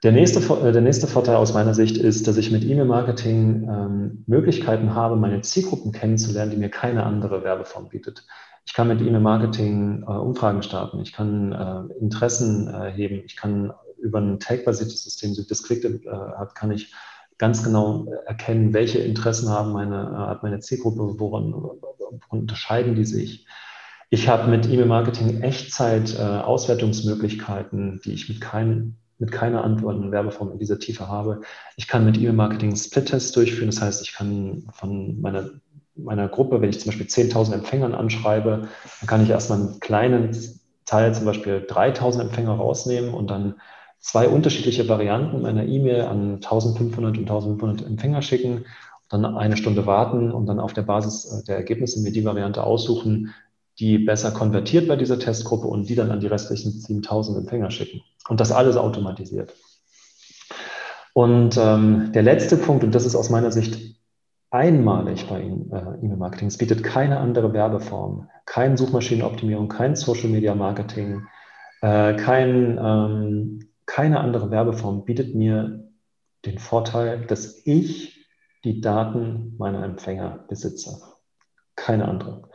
Der nächste, äh, der nächste Vorteil aus meiner Sicht ist, dass ich mit E-Mail-Marketing ähm, Möglichkeiten habe, meine Zielgruppen kennenzulernen, die mir keine andere Werbeform bietet. Ich kann mit E-Mail-Marketing äh, Umfragen starten, ich kann äh, Interessen äh, heben, ich kann über ein Tag-basiertes System, so das Click äh, hat, kann ich ganz genau erkennen, welche Interessen haben meine, äh, hat meine Zielgruppe, woran, woran unterscheiden die sich. Ich habe mit E-Mail-Marketing Echtzeit-Auswertungsmöglichkeiten, die ich mit, kein, mit keiner antwortenden Werbeform in dieser Tiefe habe. Ich kann mit E-Mail-Marketing Split-Tests durchführen. Das heißt, ich kann von meiner, meiner Gruppe, wenn ich zum Beispiel 10.000 Empfängern anschreibe, dann kann ich erstmal einen kleinen Teil, zum Beispiel 3.000 Empfänger rausnehmen und dann zwei unterschiedliche Varianten meiner E-Mail an 1.500 und 1.500 Empfänger schicken dann eine Stunde warten und dann auf der Basis äh, der Ergebnisse mir die Variante aussuchen, die besser konvertiert bei dieser Testgruppe und die dann an die restlichen 7000 Empfänger schicken. Und das alles automatisiert. Und ähm, der letzte Punkt, und das ist aus meiner Sicht einmalig bei äh, E-Mail-Marketing, es bietet keine andere Werbeform, kein Suchmaschinenoptimierung, kein Social-Media-Marketing, äh, kein, ähm, keine andere Werbeform bietet mir den Vorteil, dass ich die Daten meiner Empfänger besitze. Keine andere.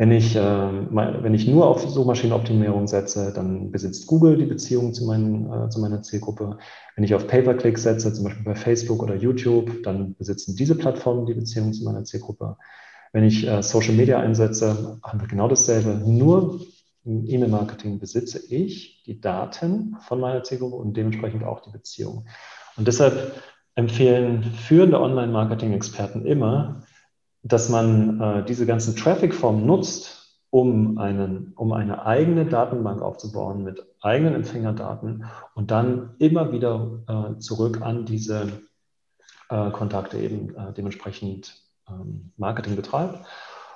Wenn ich, äh, wenn ich nur auf Suchmaschinenoptimierung setze, dann besitzt Google die Beziehung zu, meinen, äh, zu meiner Zielgruppe. Wenn ich auf Pay-per-Click setze, zum Beispiel bei Facebook oder YouTube, dann besitzen diese Plattformen die Beziehung zu meiner Zielgruppe. Wenn ich äh, Social Media einsetze, haben wir genau dasselbe. Nur im E-Mail-Marketing besitze ich die Daten von meiner Zielgruppe und dementsprechend auch die Beziehung. Und deshalb empfehlen führende Online-Marketing-Experten immer, dass man äh, diese ganzen Traffic-Formen nutzt, um, einen, um eine eigene Datenbank aufzubauen mit eigenen Empfängerdaten und dann immer wieder äh, zurück an diese äh, Kontakte eben äh, dementsprechend ähm, Marketing betreibt.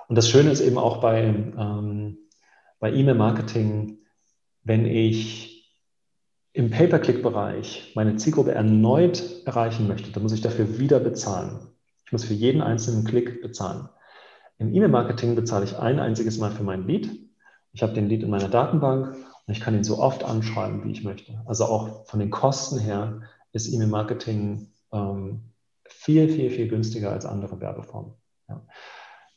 Und das Schöne ist eben auch bei, ähm, bei E-Mail-Marketing, wenn ich im Pay-per-Click-Bereich meine Zielgruppe erneut erreichen möchte, dann muss ich dafür wieder bezahlen. Muss für jeden einzelnen Klick bezahlen. Im E-Mail-Marketing bezahle ich ein einziges Mal für mein Lead. Ich habe den Lead in meiner Datenbank und ich kann ihn so oft anschreiben, wie ich möchte. Also auch von den Kosten her ist E-Mail-Marketing ähm, viel, viel, viel günstiger als andere Werbeformen. Ja.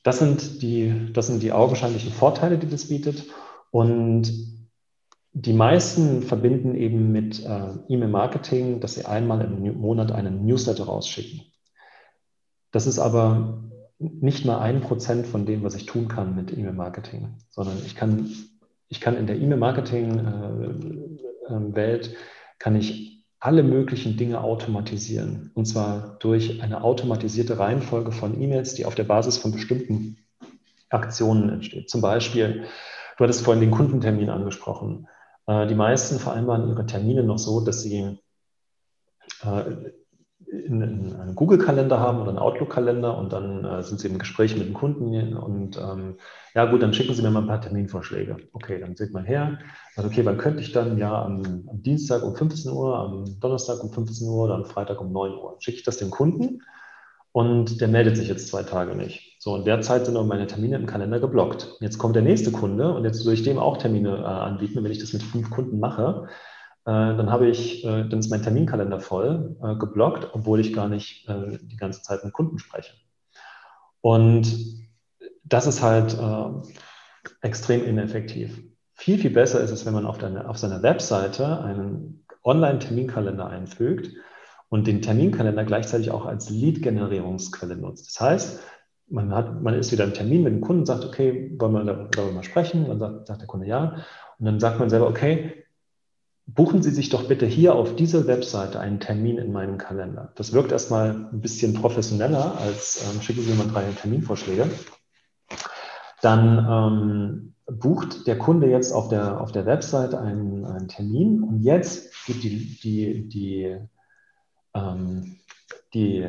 Das, sind die, das sind die augenscheinlichen Vorteile, die das bietet. Und die meisten verbinden eben mit äh, E-Mail-Marketing, dass sie einmal im Monat einen Newsletter rausschicken. Das ist aber nicht mal ein Prozent von dem, was ich tun kann mit E-Mail-Marketing, sondern ich kann, ich kann in der E-Mail-Marketing-Welt, äh, kann ich alle möglichen Dinge automatisieren. Und zwar durch eine automatisierte Reihenfolge von E-Mails, die auf der Basis von bestimmten Aktionen entsteht. Zum Beispiel, du hattest vorhin den Kundentermin angesprochen. Äh, die meisten vereinbaren ihre Termine noch so, dass sie äh, einen Google-Kalender haben oder einen Outlook-Kalender und dann äh, sind Sie im Gespräch mit dem Kunden und ähm, ja gut, dann schicken Sie mir mal ein paar Terminvorschläge. Okay, dann sieht man her, sagt, okay, wann könnte ich dann? Ja, am, am, Dienstag um 15 Uhr, am Donnerstag um 15 Uhr oder am Freitag um 9 Uhr. Schicke ich das dem Kunden und der meldet sich jetzt zwei Tage nicht. So, in der Zeit sind aber meine Termine im Kalender geblockt. Jetzt kommt der nächste Kunde und jetzt würde ich dem auch Termine äh, anbieten. wenn ich das mit fünf Kunden mache, dann habe ich, äh, dann ist mein Terminkalender voll, äh, geblockt, obwohl ich gar nicht die ganze Zeit mit Kunden spreche. Und das ist halt äh, extrem ineffektiv. Viel, viel besser ist es, wenn man auf, deine, auf seiner Webseite einen Online-Terminkalender einfügt und den Terminkalender gleichzeitig auch als Lead-Generierungsquelle nutzt. Das heißt, man, hat, man ist wieder im Termin mit dem Kunden, sagt, okay, wollen wir darüber mal sprechen? Dann sagt, sagt der Kunde ja. Und dann sagt man selber, okay, buchen Sie sich doch bitte hier auf dieser Webseite einen Termin in meinem Kalender. Das wirkt erstmal ein bisschen professioneller, als ähm, schicken Sie mal drei Terminvorschläge. Dann ähm, bucht der Kunde jetzt auf der, auf der Webseite einen, einen Termin und jetzt geht die, die, die, ähm, die,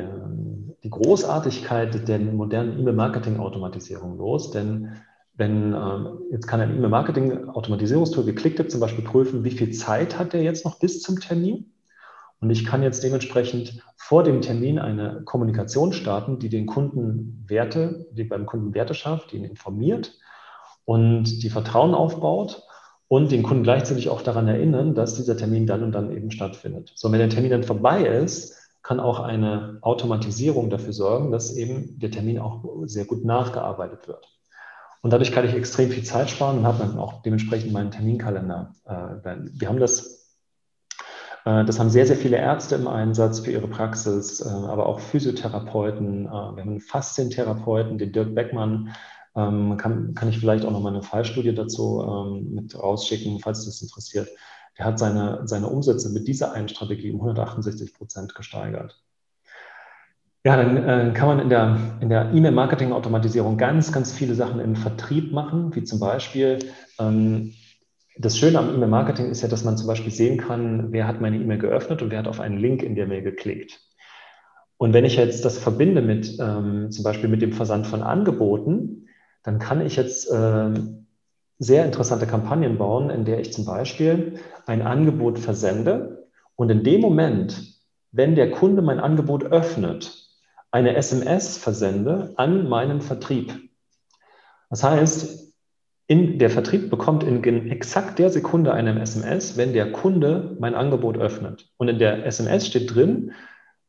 die Großartigkeit der modernen E-Mail-Marketing-Automatisierung los, denn wenn ähm, jetzt kann ein E-Mail-Marketing-Automatisierungstool geklickt zum Beispiel prüfen, wie viel Zeit hat der jetzt noch bis zum Termin. Und ich kann jetzt dementsprechend vor dem Termin eine Kommunikation starten, die den Kunden Werte, die beim Kunden Werte schafft, die ihn informiert und die Vertrauen aufbaut und den Kunden gleichzeitig auch daran erinnern, dass dieser Termin dann und dann eben stattfindet. So, wenn der Termin dann vorbei ist, kann auch eine Automatisierung dafür sorgen, dass eben der Termin auch sehr gut nachgearbeitet wird. Und dadurch kann ich extrem viel Zeit sparen und habe dann auch dementsprechend meinen Terminkalender. Äh, wir haben das, äh, das haben sehr, sehr viele Ärzte im Einsatz für ihre Praxis, äh, aber auch Physiotherapeuten. Wir haben einen Faszientherapeuten, den Dirk Beckmann. Ähm, kann, kann ich vielleicht auch noch mal eine Fallstudie dazu ähm, mit rausschicken, falls das interessiert. Der hat seine, seine Umsätze mit dieser einen Strategie um 168 Prozent gesteigert. Ja, dann äh, kann man in der, in der E-Mail-Marketing-Automatisierung ganz, ganz viele Sachen im Vertrieb machen, wie zum Beispiel, ähm, das Schöne am E-Mail-Marketing ist ja, dass man zum Beispiel sehen kann, wer hat meine E-Mail geöffnet und wer hat auf einen Link in der Mail geklickt. Und wenn ich jetzt das verbinde mit ähm, zum Beispiel mit dem Versand von Angeboten, dann kann ich jetzt äh, sehr interessante Kampagnen bauen, in der ich zum Beispiel ein Angebot versende und in dem Moment, wenn der Kunde mein Angebot öffnet, eine SMS versende an meinen Vertrieb. Das heißt, in, der Vertrieb bekommt in exakt der Sekunde eine SMS, wenn der Kunde mein Angebot öffnet. Und in der SMS steht drin,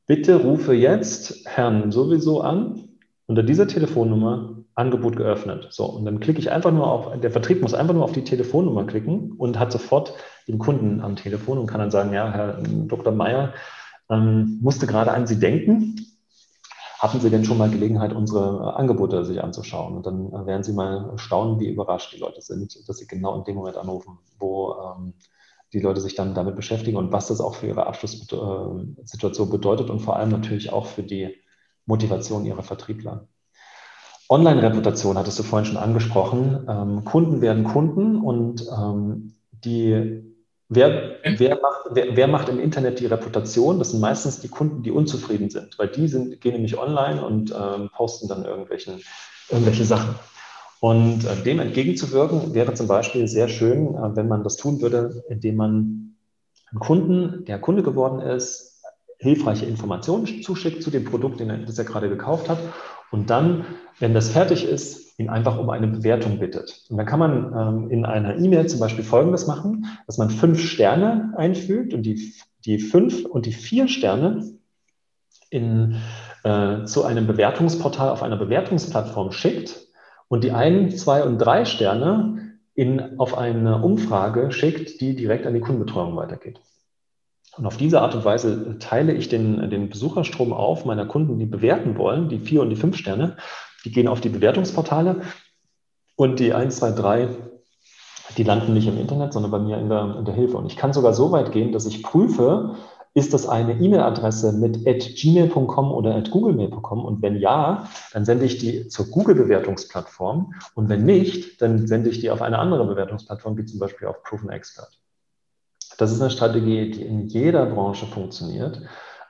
bitte rufe jetzt Herrn sowieso an, unter dieser Telefonnummer Angebot geöffnet. So, und dann klicke ich einfach nur auf, der Vertrieb muss einfach nur auf die Telefonnummer klicken und hat sofort den Kunden am Telefon und kann dann sagen, ja, Herr Dr. Meyer ähm, musste gerade an Sie denken hatten Sie denn schon mal Gelegenheit, unsere Angebote sich anzuschauen? Und dann werden Sie mal staunen, wie überrascht die Leute sind, dass Sie genau in dem Moment anrufen, wo ähm, die Leute sich dann damit beschäftigen und was das auch für ihre Abschlusssituation bedeutet und vor allem natürlich auch für die Motivation ihrer Vertriebler. Online-Reputation hattest du vorhin schon angesprochen. Ähm, Kunden werden Kunden und ähm, die Wer, wer, macht, wer, wer, macht im Internet die Reputation? Das sind meistens die Kunden, die unzufrieden sind, weil die sind, gehen nämlich online und ähm, posten dann irgendwelche Sachen. Und äh, dem entgegenzuwirken wäre zum Beispiel sehr schön, äh, wenn man das tun würde, indem man einen Kunden, der Kunde geworden ist, hilfreiche Informationen zuschickt zu dem Produkt, den er, das er gerade gekauft hat. Und dann, wenn das fertig ist, ihn einfach um eine Bewertung bittet. Und dann kann man ähm, in einer E-Mail zum Beispiel Folgendes machen, dass man fünf Sterne einfügt und die, die fünf und die vier Sterne in, äh, zu einem Bewertungsportal auf einer Bewertungsplattform schickt und die ein, zwei und drei Sterne in, auf eine Umfrage schickt, die direkt an die Kundenbetreuung weitergeht. Und auf diese Art und Weise teile ich den, den Besucherstrom auf meiner Kunden, die bewerten wollen, die vier und die fünf Sterne, die gehen auf die Bewertungsportale und die 1, 2, 3, die landen nicht im Internet, sondern bei mir in der, in der Hilfe. Und ich kann sogar so weit gehen, dass ich prüfe, ist das eine E-Mail-Adresse mit at gmail.com oder at googlemail.com? Und wenn ja, dann sende ich die zur Google-Bewertungsplattform. Und wenn nicht, dann sende ich die auf eine andere Bewertungsplattform, wie zum Beispiel auf Proven Expert. Das ist eine Strategie, die in jeder Branche funktioniert.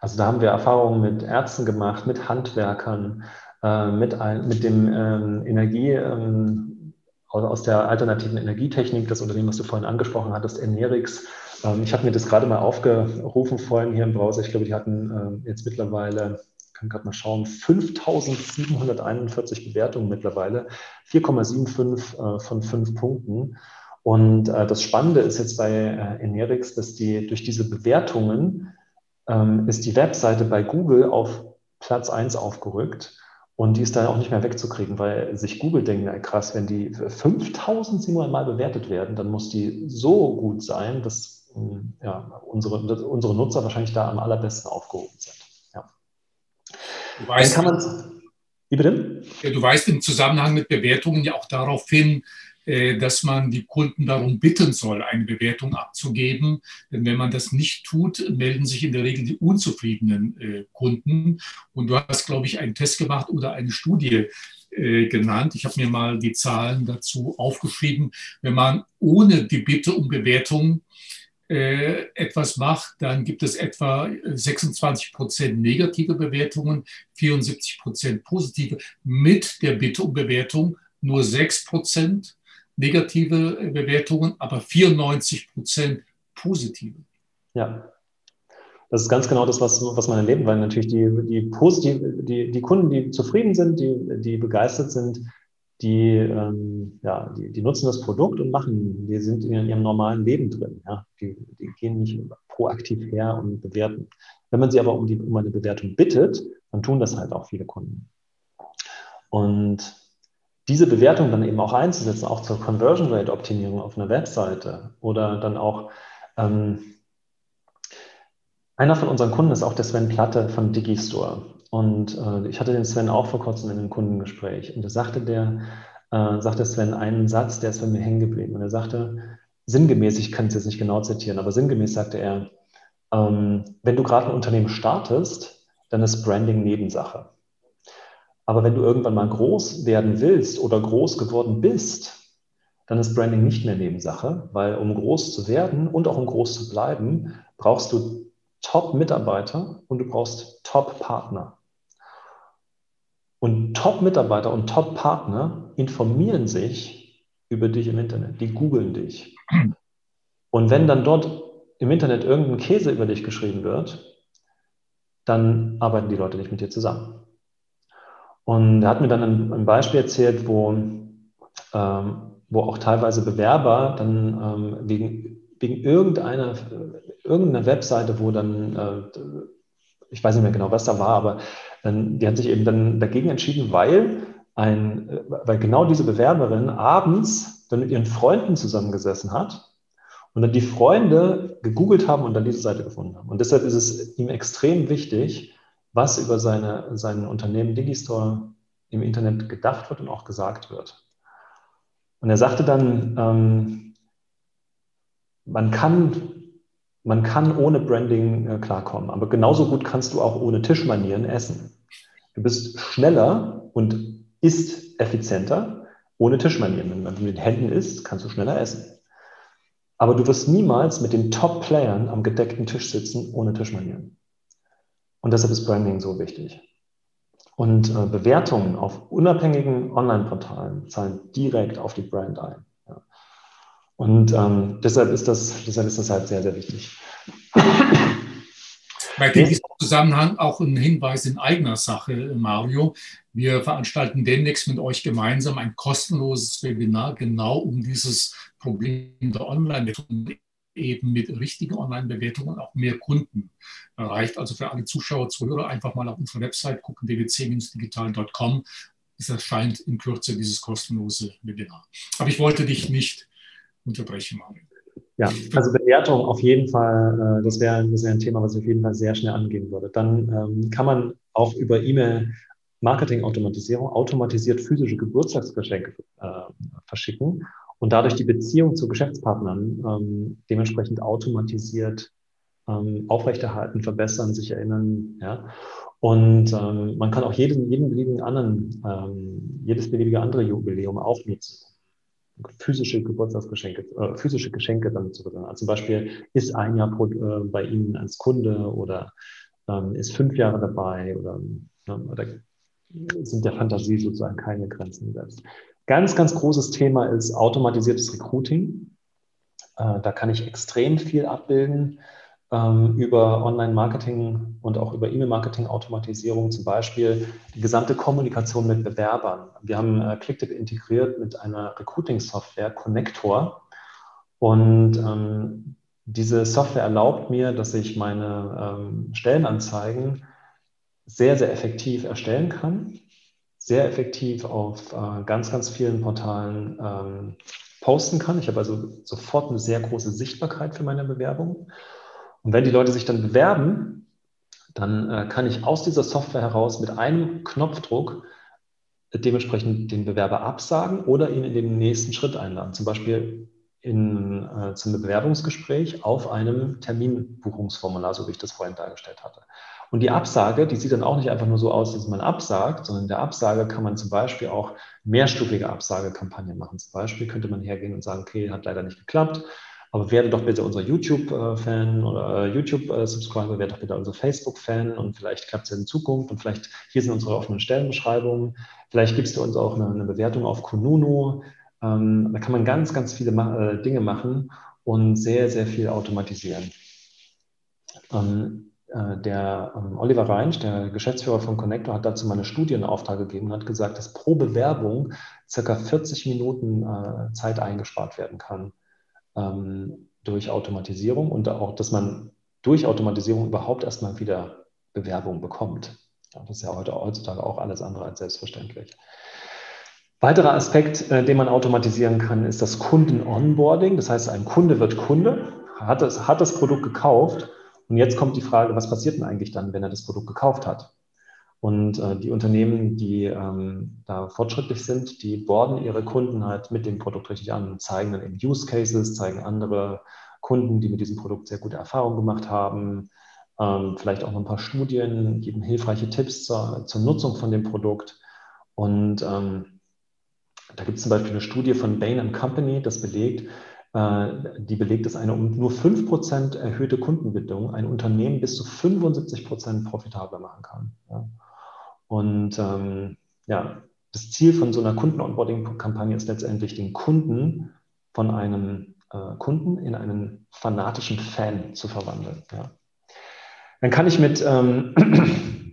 Also da haben wir Erfahrungen mit Ärzten gemacht, mit Handwerkern, äh, mit, ein, mit dem ähm, Energie, ähm, aus der alternativen Energietechnik, das Unternehmen, was du vorhin angesprochen hattest, Enerix. Ähm, ich habe mir das gerade mal aufgerufen vorhin hier im Browser. Ich glaube, die hatten äh, jetzt mittlerweile, kann gerade mal schauen, 5741 Bewertungen mittlerweile, 4,75 äh, von 5 Punkten. Und äh, das Spannende ist jetzt bei äh, Enerix, dass die durch diese Bewertungen ähm, ist die Webseite bei Google auf Platz 1 aufgerückt Und die ist dann auch nicht mehr wegzukriegen, weil sich Google denkt, na krass, wenn die 5700 Mal bewertet werden, dann muss die so gut sein, dass hm, ja, unsere, dass unsere Nutzer wahrscheinlich da am allerbesten aufgehoben sind. Ja. Du weißt, wie bitte? Ja, du weißt im Zusammenhang mit Bewertungen ja auch darauf hin, dass man die Kunden darum bitten soll, eine Bewertung abzugeben. Denn wenn man das nicht tut, melden sich in der Regel die unzufriedenen äh, Kunden. Und du hast, glaube ich, einen Test gemacht oder eine Studie äh, genannt. Ich habe mir mal die Zahlen dazu aufgeschrieben. Wenn man ohne die Bitte um Bewertung etwas macht, dann gibt es etwa 26 Prozent negative Bewertungen, 74 Prozent positive. Mit der Bitte um Bewertung nur 6 Prozent negative Bewertungen, aber 94 Prozent positive. Ja, das ist ganz genau das, was, was man erlebt, weil natürlich die, die, positive, die, die Kunden, die zufrieden sind, die, die begeistert sind, die, ähm, ja, die, die, nutzen das Produkt und machen, die sind in ihrem normalen Leben drin. Ja? Die, die gehen nicht proaktiv her und bewerten. Wenn man sie aber um, die, um eine Bewertung bittet, dann tun das halt auch viele Kunden. Und diese Bewertung dann eben auch einzusetzen, auch zur Conversion Rate Optimierung auf einer Webseite oder dann auch ähm, einer von unseren Kunden ist auch der Sven Platte von Digistore. Und äh, ich hatte den Sven auch vor kurzem in einem Kundengespräch. Und da sagte der, äh, sagte Sven einen Satz, der ist bei mir hängen geblieben. Und er sagte, sinngemäß, ich kann es jetzt nicht genau zitieren, aber sinngemäß sagte er, ähm, wenn du gerade ein Unternehmen startest, dann ist Branding Nebensache. Aber wenn du irgendwann mal groß werden willst oder groß geworden bist, dann ist Branding nicht mehr Nebensache, weil um groß zu werden und auch um groß zu bleiben, brauchst du Top-Mitarbeiter und du brauchst Top-Partner. Und Top-Mitarbeiter und Top-Partner informieren sich über dich im Internet. Die googeln dich. Und wenn dann dort im Internet irgendein Käse über dich geschrieben wird, dann arbeiten die Leute nicht mit dir zusammen. Und er hat mir dann ein, ein Beispiel erzählt, wo, ähm, wo auch teilweise Bewerber dann ähm, wegen, wegen irgendeiner, irgendeiner Webseite, wo dann, äh, ich weiß nicht mehr genau, was da war, aber dann, die hat sich eben dann dagegen entschieden, weil, ein, weil genau diese Bewerberin abends dann mit ihren Freunden zusammengesessen hat und dann die Freunde gegoogelt haben und dann diese Seite gefunden haben. Und deshalb ist es ihm extrem wichtig, was über seine, sein Unternehmen Digistore im Internet gedacht wird und auch gesagt wird. Und er sagte dann, ähm, man, kann, man kann ohne Branding äh, klarkommen, aber genauso gut kannst du auch ohne Tischmanieren essen. Du bist schneller und isst effizienter ohne Tischmanieren. Wenn man mit den Händen isst, kannst du schneller essen. Aber du wirst niemals mit den Top-Playern am gedeckten Tisch sitzen ohne Tischmanieren. Und deshalb ist Branding so wichtig. Und äh, Bewertungen auf unabhängigen Online-Portalen zahlen direkt auf die Brand ein. Ja. Und ähm, deshalb, ist das, deshalb ist das halt sehr, sehr wichtig. Bei diesem Zusammenhang auch ein Hinweis in eigener Sache, Mario. Wir veranstalten demnächst mit euch gemeinsam ein kostenloses Webinar genau um dieses Problem der Online-Methoden eben mit richtigen Online-Bewertungen auch mehr Kunden erreicht. Also für alle Zuschauer, Zuhörer einfach mal auf unsere Website gucken, dwc-digital.com. Es erscheint in Kürze dieses kostenlose Webinar. Aber ich wollte dich nicht unterbrechen, Marvin. Ja, also Bewertung auf jeden Fall, äh, das wäre wär ein Thema, was ich auf jeden Fall sehr schnell angehen würde. Dann ähm, kann man auch über E-Mail Marketing-Automatisierung automatisiert physische Geburtstagsgeschenke äh, verschicken und dadurch die Beziehung zu Geschäftspartnern ähm, dementsprechend automatisiert ähm, aufrechterhalten, verbessern, sich erinnern. Ja? Und ähm, man kann auch jeden, jeden beliebigen anderen, ähm, jedes beliebige andere Jubiläum auch nutzen. Physische Geburtstagsgeschenke, äh, physische Geschenke damit zu bekommen. Also zum Beispiel ist ein Jahr pro, äh, bei Ihnen als Kunde oder ähm, ist fünf Jahre dabei oder, ne, oder sind der Fantasie sozusagen keine Grenzen gesetzt. Ganz, ganz großes Thema ist automatisiertes Recruiting. Äh, da kann ich extrem viel abbilden ähm, über Online-Marketing und auch über E-Mail-Marketing-Automatisierung, zum Beispiel die gesamte Kommunikation mit Bewerbern. Wir haben äh, ClickTip integriert mit einer Recruiting-Software, Connector. Und ähm, diese Software erlaubt mir, dass ich meine ähm, Stellenanzeigen sehr, sehr effektiv erstellen kann sehr effektiv auf äh, ganz, ganz vielen Portalen ähm, posten kann. Ich habe also sofort eine sehr große Sichtbarkeit für meine Bewerbung. Und wenn die Leute sich dann bewerben, dann äh, kann ich aus dieser Software heraus mit einem Knopfdruck dementsprechend den Bewerber absagen oder ihn in den nächsten Schritt einladen. Zum Beispiel in, äh, zum Bewerbungsgespräch auf einem Terminbuchungsformular, so wie ich das vorhin dargestellt hatte. Und die Absage, die sieht dann auch nicht einfach nur so aus, dass man absagt, sondern in der Absage kann man zum Beispiel auch mehrstufige Absagekampagnen machen. Zum Beispiel könnte man hergehen und sagen, okay, hat leider nicht geklappt, aber werde doch bitte unser YouTube-Fan oder YouTube-Subscriber, werde doch bitte unser Facebook-Fan und vielleicht klappt es ja in Zukunft und vielleicht hier sind unsere offenen Stellenbeschreibungen. Vielleicht gibst du uns auch eine, eine Bewertung auf Kununu. Ähm, da kann man ganz, ganz viele ma äh, Dinge machen und sehr, sehr viel automatisieren. Ähm, äh, der ähm, Oliver Reinsch, der Geschäftsführer von Connector, hat dazu mal eine Studie in Auftrag gegeben und hat gesagt, dass pro Bewerbung circa 40 Minuten äh, Zeit eingespart werden kann ähm, durch Automatisierung und auch, dass man durch Automatisierung überhaupt erstmal wieder Bewerbung bekommt. das ist ja heute, heutzutage auch alles andere als selbstverständlich. Weiterer Aspekt, äh, den man automatisieren kann, ist das Kunden-Onboarding. Das heißt, ein Kunde wird Kunde, hat das, hat das Produkt gekauft und jetzt kommt die Frage, was passiert denn eigentlich dann, wenn er das Produkt gekauft hat? Und äh, die Unternehmen, die ähm, da fortschrittlich sind, die borden ihre Kunden halt mit dem Produkt richtig an, zeigen dann eben Use Cases, zeigen andere Kunden, die mit diesem Produkt sehr gute Erfahrungen gemacht haben, ähm, vielleicht auch noch ein paar Studien, geben hilfreiche Tipps zur, zur Nutzung von dem Produkt. Und ähm, da gibt es zum Beispiel eine Studie von Bain Company, das belegt, äh, die belegt, dass eine um nur 5% erhöhte Kundenbindung ein Unternehmen bis zu 75% profitabler machen kann. Ja. Und ähm, ja, das Ziel von so einer Kunden-Onboarding-Kampagne ist letztendlich, den Kunden von einem äh, Kunden in einen fanatischen Fan zu verwandeln. Ja. Dann kann ich mit ähm,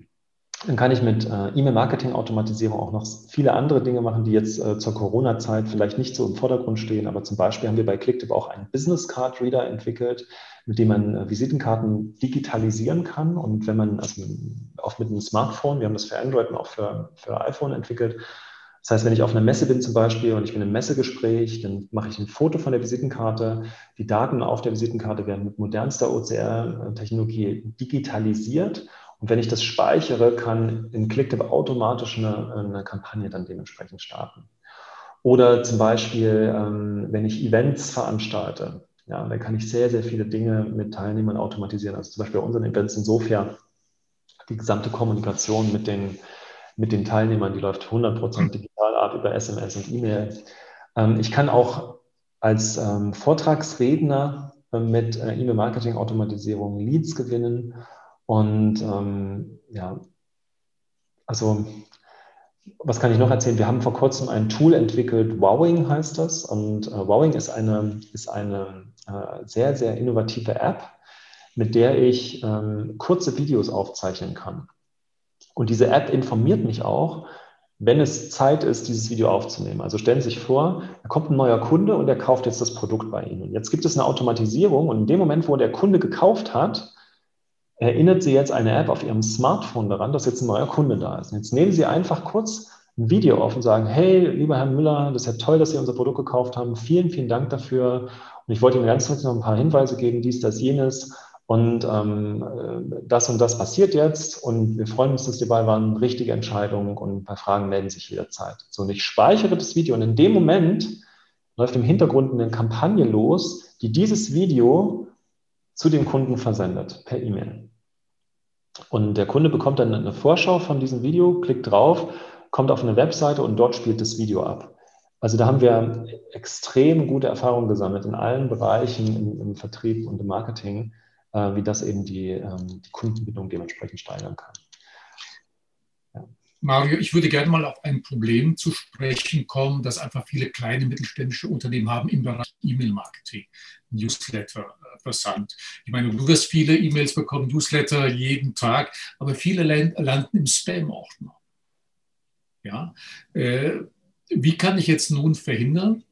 Dann kann ich mit äh, E-Mail-Marketing-Automatisierung auch noch viele andere Dinge machen, die jetzt äh, zur Corona-Zeit vielleicht nicht so im Vordergrund stehen. Aber zum Beispiel haben wir bei Clicktip auch einen Business Card Reader entwickelt, mit dem man äh, Visitenkarten digitalisieren kann. Und wenn man, also auch mit einem Smartphone, wir haben das für Android und auch für, für iPhone entwickelt. Das heißt, wenn ich auf einer Messe bin zum Beispiel und ich bin im Messegespräch, dann mache ich ein Foto von der Visitenkarte. Die Daten auf der Visitenkarte werden mit modernster OCR-Technologie digitalisiert und wenn ich das speichere, kann in Clicktip automatisch eine, eine Kampagne dann dementsprechend starten. Oder zum Beispiel, ähm, wenn ich Events veranstalte, ja, dann kann ich sehr, sehr viele Dinge mit Teilnehmern automatisieren. Also zum Beispiel bei unseren Events in Sofia, die gesamte Kommunikation mit den, mit den Teilnehmern, die läuft 100% digital ab über SMS und E-Mail. Ähm, ich kann auch als ähm, Vortragsredner äh, mit äh, E-Mail-Marketing-Automatisierung Leads gewinnen und ähm, ja, also was kann ich noch erzählen? Wir haben vor kurzem ein Tool entwickelt, Wowing heißt das. Und äh, Wowing ist eine, ist eine äh, sehr, sehr innovative App, mit der ich ähm, kurze Videos aufzeichnen kann. Und diese App informiert mich auch, wenn es Zeit ist, dieses Video aufzunehmen. Also stellen Sie sich vor, da kommt ein neuer Kunde und er kauft jetzt das Produkt bei Ihnen. Jetzt gibt es eine Automatisierung und in dem Moment, wo der Kunde gekauft hat, erinnert Sie jetzt eine App auf Ihrem Smartphone daran, dass jetzt ein neuer Kunde da ist. Jetzt nehmen Sie einfach kurz ein Video auf und sagen, hey, lieber Herr Müller, das ist ja toll, dass Sie unser Produkt gekauft haben. Vielen, vielen Dank dafür. Und ich wollte Ihnen ganz kurz noch ein paar Hinweise geben, dies, das, jenes. Und ähm, das und das passiert jetzt. Und wir freuen uns, dass Sie dabei waren. Richtige Entscheidung. Und bei Fragen melden sich jederzeit. So, und ich speichere das Video. Und in dem Moment läuft im Hintergrund eine Kampagne los, die dieses Video zu dem Kunden versendet per E-Mail. Und der Kunde bekommt dann eine Vorschau von diesem Video, klickt drauf, kommt auf eine Webseite und dort spielt das Video ab. Also da haben wir extrem gute Erfahrungen gesammelt in allen Bereichen im, im Vertrieb und im Marketing, äh, wie das eben die, ähm, die Kundenbindung dementsprechend steigern kann. Mario, ich würde gerne mal auf ein Problem zu sprechen kommen, das einfach viele kleine mittelständische Unternehmen haben im Bereich E-Mail-Marketing, Newsletter, Versand. Ich meine, du wirst viele E-Mails bekommen, Newsletter jeden Tag, aber viele landen im Spam-Ordner. Ja? Äh, wie kann ich jetzt nun verhindern,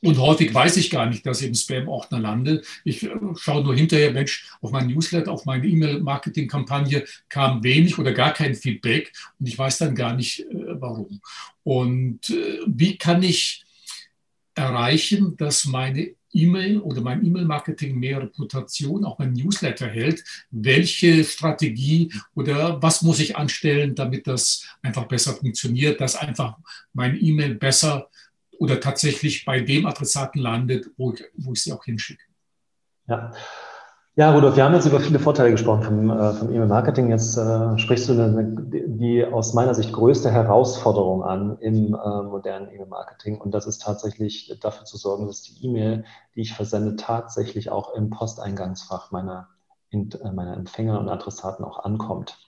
Und häufig weiß ich gar nicht, dass ich im Spam-Ordner lande. Ich äh, schaue nur hinterher, Mensch, auf mein Newsletter, auf meine E-Mail-Marketing-Kampagne kam wenig oder gar kein Feedback und ich weiß dann gar nicht, äh, warum. Und äh, wie kann ich erreichen, dass meine E-Mail oder mein E-Mail-Marketing mehr Reputation, auch mein Newsletter hält? Welche Strategie oder was muss ich anstellen, damit das einfach besser funktioniert, dass einfach mein E-Mail besser oder tatsächlich bei dem Adressaten landet, wo ich, wo ich sie auch hinschicke. Ja. Ja, Rudolf, wir haben jetzt über viele Vorteile gesprochen vom, äh, vom E-Mail-Marketing. Jetzt äh, sprichst du eine, die aus meiner Sicht größte Herausforderung an im äh, modernen E-Mail-Marketing. Und das ist tatsächlich dafür zu sorgen, dass die E-Mail, die ich versende, tatsächlich auch im Posteingangsfach meiner, in, äh, meiner Empfänger und Adressaten auch ankommt.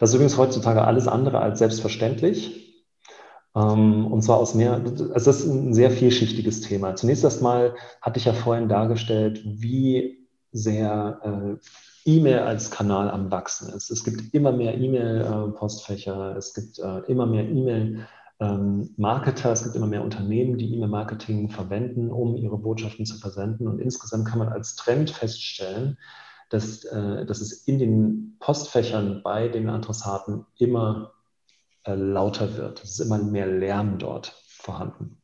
Das ist übrigens heutzutage alles andere als selbstverständlich. Ähm, und zwar aus mehr, also das ist ein sehr vielschichtiges Thema. Zunächst erstmal hatte ich ja vorhin dargestellt, wie sehr äh, E-Mail als Kanal am Wachsen ist. Es gibt immer mehr E-Mail-Postfächer, es gibt äh, immer mehr E-Mail-Marketer, ähm, es gibt immer mehr Unternehmen, die E-Mail-Marketing verwenden, um ihre Botschaften zu versenden. Und insgesamt kann man als Trend feststellen, dass, äh, dass es in den Postfächern bei den Adressaten immer äh, lauter wird. Es ist immer mehr Lärm dort vorhanden.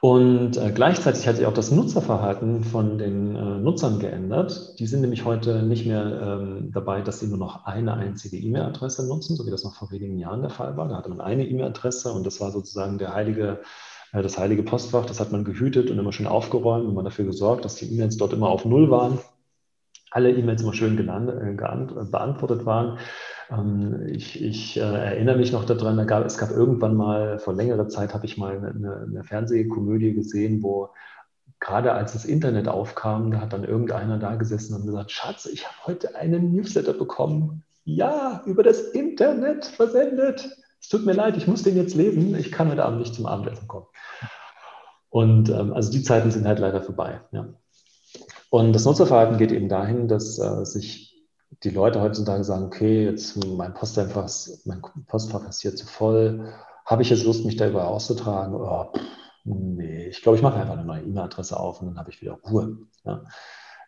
Und äh, gleichzeitig hat sich auch das Nutzerverhalten von den äh, Nutzern geändert. Die sind nämlich heute nicht mehr ähm, dabei, dass sie nur noch eine einzige E-Mail-Adresse nutzen, so wie das noch vor wenigen Jahren der Fall war. Da hatte man eine E-Mail-Adresse und das war sozusagen der heilige, äh, das heilige Postfach. Das hat man gehütet und immer schön aufgeräumt und man dafür gesorgt, dass die E-Mails dort immer auf Null waren alle E-Mails immer schön gelandet, äh, beantwortet waren. Ähm, ich, ich äh, erinnere mich noch daran, da gab, es gab irgendwann mal, vor längerer Zeit habe ich mal eine, eine Fernsehkomödie gesehen, wo gerade als das Internet aufkam, da hat dann irgendeiner da gesessen und gesagt, Schatz, ich habe heute einen Newsletter bekommen. Ja, über das Internet versendet. Es tut mir leid, ich muss den jetzt lesen. Ich kann heute Abend nicht zum Abendessen kommen. Und ähm, also die Zeiten sind halt leider vorbei. Ja. Und das Nutzerverhalten geht eben dahin, dass äh, sich die Leute heutzutage sagen, okay, jetzt mein Postfach, mein Postfach ist hier zu voll. Habe ich jetzt Lust, mich da über auszutragen? Oh, pff, nee, ich glaube, ich mache einfach eine neue E-Mail-Adresse auf und dann habe ich wieder Ruhe. Ja.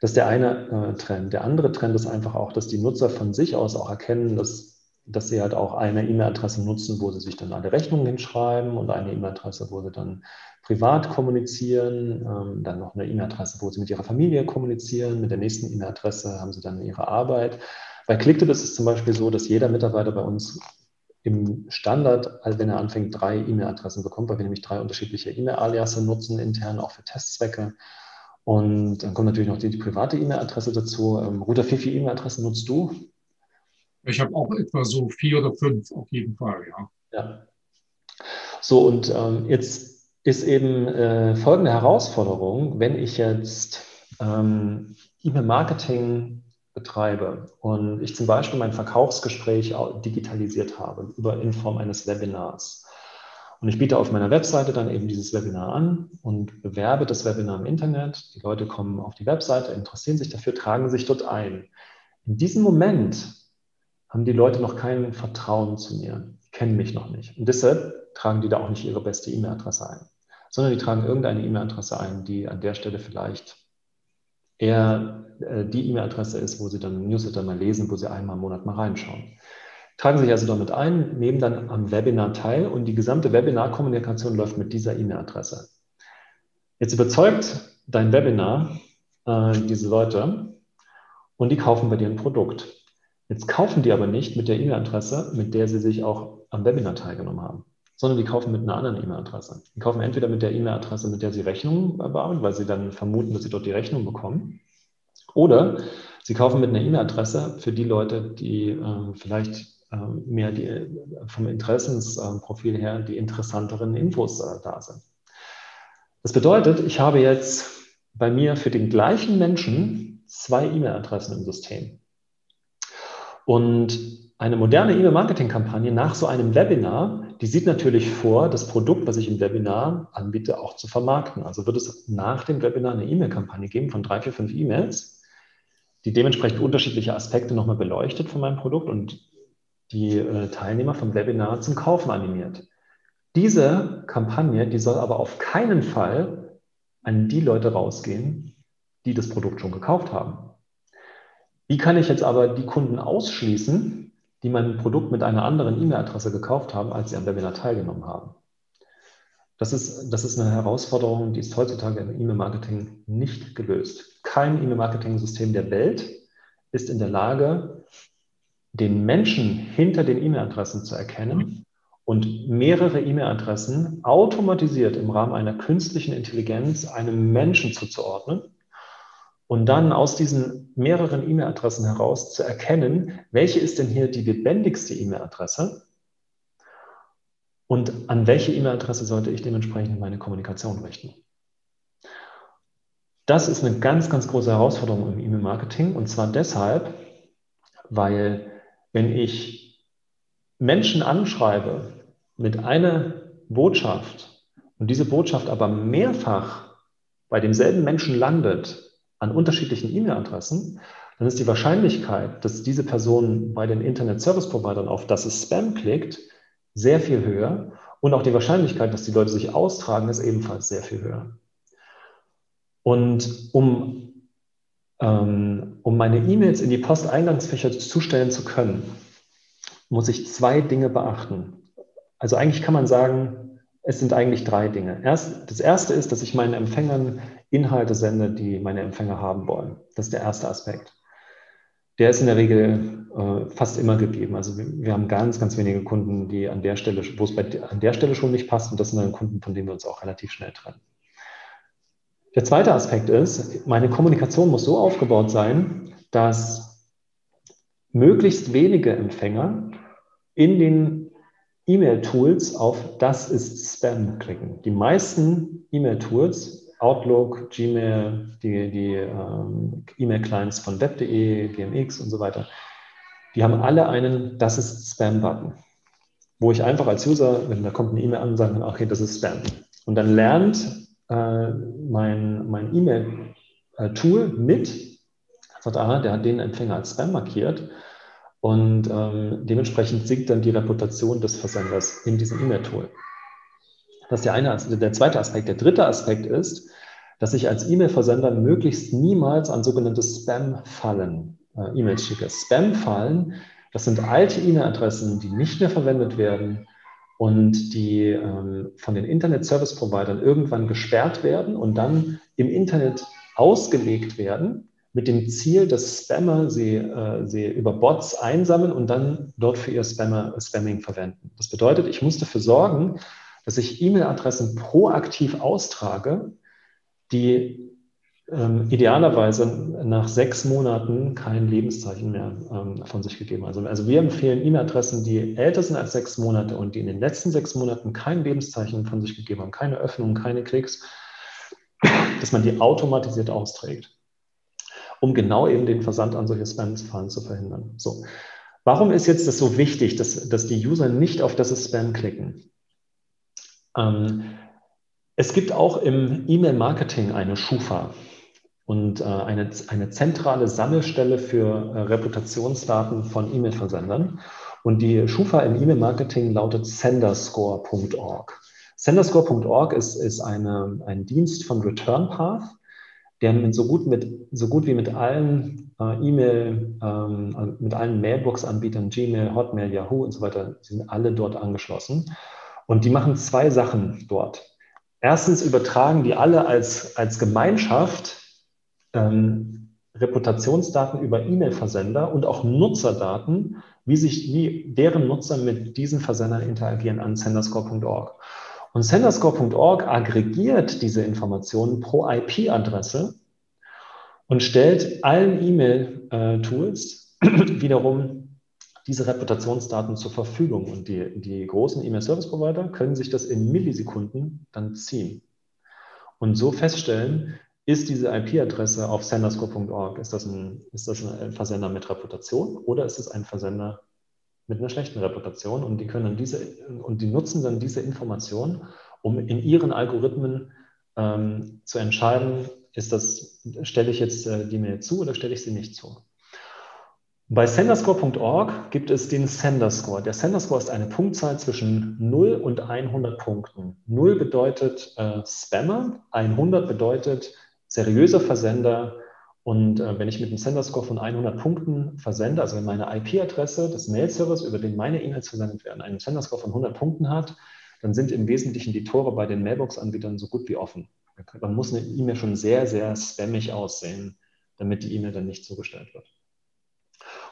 Das ist der eine äh, Trend. Der andere Trend ist einfach auch, dass die Nutzer von sich aus auch erkennen, dass, dass sie halt auch eine E-Mail-Adresse nutzen, wo sie sich dann alle Rechnungen hinschreiben und eine E-Mail-Adresse, wo sie dann privat kommunizieren, ähm, dann noch eine E-Mail-Adresse, wo Sie mit Ihrer Familie kommunizieren, mit der nächsten E-Mail-Adresse haben Sie dann Ihre Arbeit. Bei Clicktip ist es zum Beispiel so, dass jeder Mitarbeiter bei uns im Standard, also wenn er anfängt, drei E-Mail-Adressen bekommt, weil wir nämlich drei unterschiedliche E-Mail-Aliasse nutzen, intern auch für Testzwecke. Und dann kommt natürlich noch die, die private E-Mail-Adresse dazu. Ähm, Router, wie viele E-Mail-Adressen nutzt du? Ich habe auch etwa so vier oder fünf auf jeden Fall, ja. Ja. So, und ähm, jetzt ist eben äh, folgende Herausforderung, wenn ich jetzt ähm, E-Mail-Marketing betreibe und ich zum Beispiel mein Verkaufsgespräch digitalisiert habe über in Form eines Webinars. Und ich biete auf meiner Webseite dann eben dieses Webinar an und bewerbe das Webinar im Internet. Die Leute kommen auf die Webseite, interessieren sich dafür, tragen sich dort ein. In diesem Moment haben die Leute noch kein Vertrauen zu mir, kennen mich noch nicht. Und deshalb tragen die da auch nicht ihre beste E-Mail-Adresse ein sondern die tragen irgendeine E-Mail-Adresse ein, die an der Stelle vielleicht eher äh, die E-Mail-Adresse ist, wo sie dann Newsletter mal lesen, wo sie einmal im Monat mal reinschauen. Tragen sich also damit ein, nehmen dann am Webinar teil und die gesamte Webinar-Kommunikation läuft mit dieser E-Mail-Adresse. Jetzt überzeugt dein Webinar äh, diese Leute und die kaufen bei dir ein Produkt. Jetzt kaufen die aber nicht mit der E-Mail-Adresse, mit der sie sich auch am Webinar teilgenommen haben sondern die kaufen mit einer anderen E-Mail-Adresse. Die kaufen entweder mit der E-Mail-Adresse, mit der sie Rechnungen bearbeiten, weil sie dann vermuten, dass sie dort die Rechnung bekommen, oder sie kaufen mit einer E-Mail-Adresse für die Leute, die äh, vielleicht äh, mehr die, vom Interessensprofil her die interessanteren Infos äh, da sind. Das bedeutet, ich habe jetzt bei mir für den gleichen Menschen zwei E-Mail-Adressen im System. Und eine moderne E-Mail-Marketing-Kampagne nach so einem Webinar die sieht natürlich vor, das Produkt, was ich im Webinar anbiete, auch zu vermarkten. Also wird es nach dem Webinar eine E-Mail-Kampagne geben von drei, vier, fünf E-Mails, die dementsprechend unterschiedliche Aspekte nochmal beleuchtet von meinem Produkt und die äh, Teilnehmer vom Webinar zum Kaufen animiert. Diese Kampagne, die soll aber auf keinen Fall an die Leute rausgehen, die das Produkt schon gekauft haben. Wie kann ich jetzt aber die Kunden ausschließen, die mein Produkt mit einer anderen E-Mail-Adresse gekauft haben, als sie am Webinar teilgenommen haben? Das ist, das ist eine Herausforderung, die ist heutzutage im E-Mail-Marketing nicht gelöst. Kein E-Mail-Marketing-System der Welt ist in der Lage, den Menschen hinter den E-Mail-Adressen zu erkennen und mehrere E-Mail-Adressen automatisiert im Rahmen einer künstlichen Intelligenz einem Menschen zuzuordnen und dann aus diesen mehreren E-Mail-Adressen heraus zu erkennen, welche ist denn hier die lebendigste E-Mail-Adresse und an welche E-Mail-Adresse sollte ich dementsprechend meine Kommunikation richten. Das ist eine ganz, ganz große Herausforderung im E-Mail-Marketing und zwar deshalb, weil wenn ich Menschen anschreibe mit einer Botschaft und diese Botschaft aber mehrfach bei demselben Menschen landet, an unterschiedlichen E-Mail-Adressen, dann ist die Wahrscheinlichkeit, dass diese Person bei den Internet Service Providern auf das es Spam klickt, sehr viel höher. Und auch die Wahrscheinlichkeit, dass die Leute sich austragen, ist ebenfalls sehr viel höher. Und um, ähm, um meine E-Mails in die Posteingangsfächer zustellen zu können, muss ich zwei Dinge beachten. Also eigentlich kann man sagen, es sind eigentlich drei Dinge. Erst, das erste ist, dass ich meinen Empfängern Inhalte sende, die meine Empfänger haben wollen. Das ist der erste Aspekt. Der ist in der Regel äh, fast immer gegeben. Also wir, wir, haben ganz, ganz wenige Kunden, die an der Stelle, wo es bei, an der Stelle schon nicht passt. Und das sind dann Kunden, von denen wir uns auch relativ schnell trennen. Der zweite Aspekt ist, meine Kommunikation muss so aufgebaut sein, dass möglichst wenige Empfänger in den E-Mail-Tools auf Das ist Spam klicken. Die meisten E-Mail-Tools Outlook, Gmail, die, die ähm, E-Mail-Clients von web.de, GMX und so weiter, die haben alle einen Das ist Spam-Button, wo ich einfach als User, wenn da kommt eine E-Mail an, sagen kann, okay, das ist Spam. Und dann lernt äh, mein, mein E-Mail-Tool mit, sagt, aha, der hat den Empfänger als Spam markiert. Und ähm, dementsprechend sinkt dann die Reputation des Versenders in diesem E-Mail-Tool. Das ist der eine, der zweite Aspekt. Der dritte Aspekt ist, dass ich als E-Mail-Versender möglichst niemals an sogenannte Spam-Fallen äh, E-Mails schicke. Spam-Fallen, das sind alte E-Mail-Adressen, die nicht mehr verwendet werden und die ähm, von den Internet-Service-Providern irgendwann gesperrt werden und dann im Internet ausgelegt werden mit dem Ziel, dass Spammer sie, äh, sie über Bots einsammeln und dann dort für ihr Spammer, Spamming verwenden. Das bedeutet, ich muss dafür sorgen, dass ich E-Mail-Adressen proaktiv austrage, die ähm, idealerweise nach sechs Monaten kein Lebenszeichen mehr ähm, von sich gegeben haben. Also, also wir empfehlen E-Mail-Adressen, die älter sind als sechs Monate und die in den letzten sechs Monaten kein Lebenszeichen von sich gegeben haben, keine Öffnung, keine Klicks, dass man die automatisiert austrägt, um genau eben den Versand an solche Spam-Fallen zu verhindern. So. Warum ist jetzt das so wichtig, dass, dass die User nicht auf das Spam klicken? Ähm, es gibt auch im E-Mail-Marketing eine Schufa und äh, eine, eine zentrale Sammelstelle für äh, Reputationsdaten von E-Mail-Versendern. Und die Schufa im E-Mail-Marketing lautet senderscore.org. Senderscore.org ist, ist eine, ein Dienst von ReturnPath, der mit so gut, mit, so gut wie mit allen äh, E-Mail, ähm, mit allen Mailbox-Anbietern, Gmail, Hotmail, Yahoo und so weiter, sind alle dort angeschlossen. Und die machen zwei Sachen dort. Erstens übertragen die alle als, als Gemeinschaft ähm, Reputationsdaten über E-Mail-Versender und auch Nutzerdaten, wie sich wie deren Nutzer mit diesen Versendern interagieren an senderscore.org. Und senderscore.org aggregiert diese Informationen pro IP-Adresse und stellt allen E-Mail-Tools wiederum diese Reputationsdaten zur Verfügung. Und die, die großen E-Mail-Service-Provider können sich das in Millisekunden dann ziehen und so feststellen, ist diese IP-Adresse auf senderscore.org, ist, ein, ist das ein Versender mit Reputation oder ist es ein Versender mit einer schlechten Reputation? Und die können diese, und die nutzen dann diese Information, um in ihren Algorithmen ähm, zu entscheiden, ist das, stelle ich jetzt äh, die Mail zu oder stelle ich sie nicht zu? Bei senderscore.org gibt es den Senderscore. Der Senderscore ist eine Punktzahl zwischen 0 und 100 Punkten. 0 bedeutet äh, Spammer, 100 bedeutet seriöser Versender. Und äh, wenn ich mit einem Senderscore von 100 Punkten versende, also wenn meine IP-Adresse des Mail-Servers, über den meine E-Mails versendet werden, einen Senderscore von 100 Punkten hat, dann sind im Wesentlichen die Tore bei den Mailbox-Anbietern so gut wie offen. Dann muss eine E-Mail schon sehr, sehr spammig aussehen, damit die E-Mail dann nicht zugestellt wird.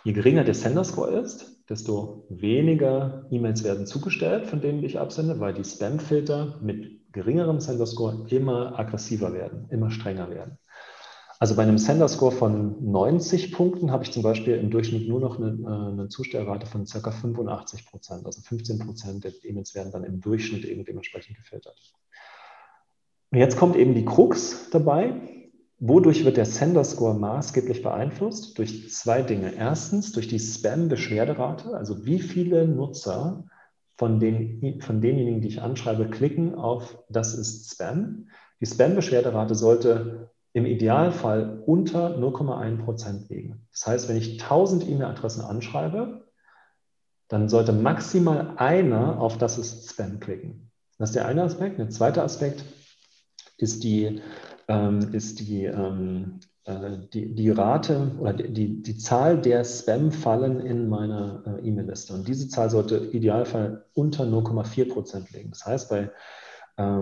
Je geringer der Sender-Score ist, desto weniger E-Mails werden zugestellt, von denen ich absende, weil die Spam-Filter mit geringerem Sender-Score immer aggressiver werden, immer strenger werden. Also bei einem Sender-Score von 90 Punkten habe ich zum Beispiel im Durchschnitt nur noch eine, äh, eine Zustellrate von ca. 85 Prozent. Also 15 Prozent der E-Mails werden dann im Durchschnitt eben dementsprechend gefiltert. Und jetzt kommt eben die Krux dabei. Wodurch wird der Sender-Score maßgeblich beeinflusst? Durch zwei Dinge. Erstens durch die Spam-Beschwerderate, also wie viele Nutzer von, den, von denjenigen, die ich anschreibe, klicken auf das ist Spam. Die Spam-Beschwerderate sollte im Idealfall unter 0,1 Prozent liegen. Das heißt, wenn ich 1000 E-Mail-Adressen anschreibe, dann sollte maximal einer auf das ist Spam klicken. Das ist der eine Aspekt. Der zweite Aspekt ist die ähm, ist die, ähm, äh, die, die Rate oder die, die Zahl der Spam-Fallen in meiner äh, E-Mail-Liste. Und diese Zahl sollte idealfall unter 0,4 Prozent liegen. Das heißt, bei,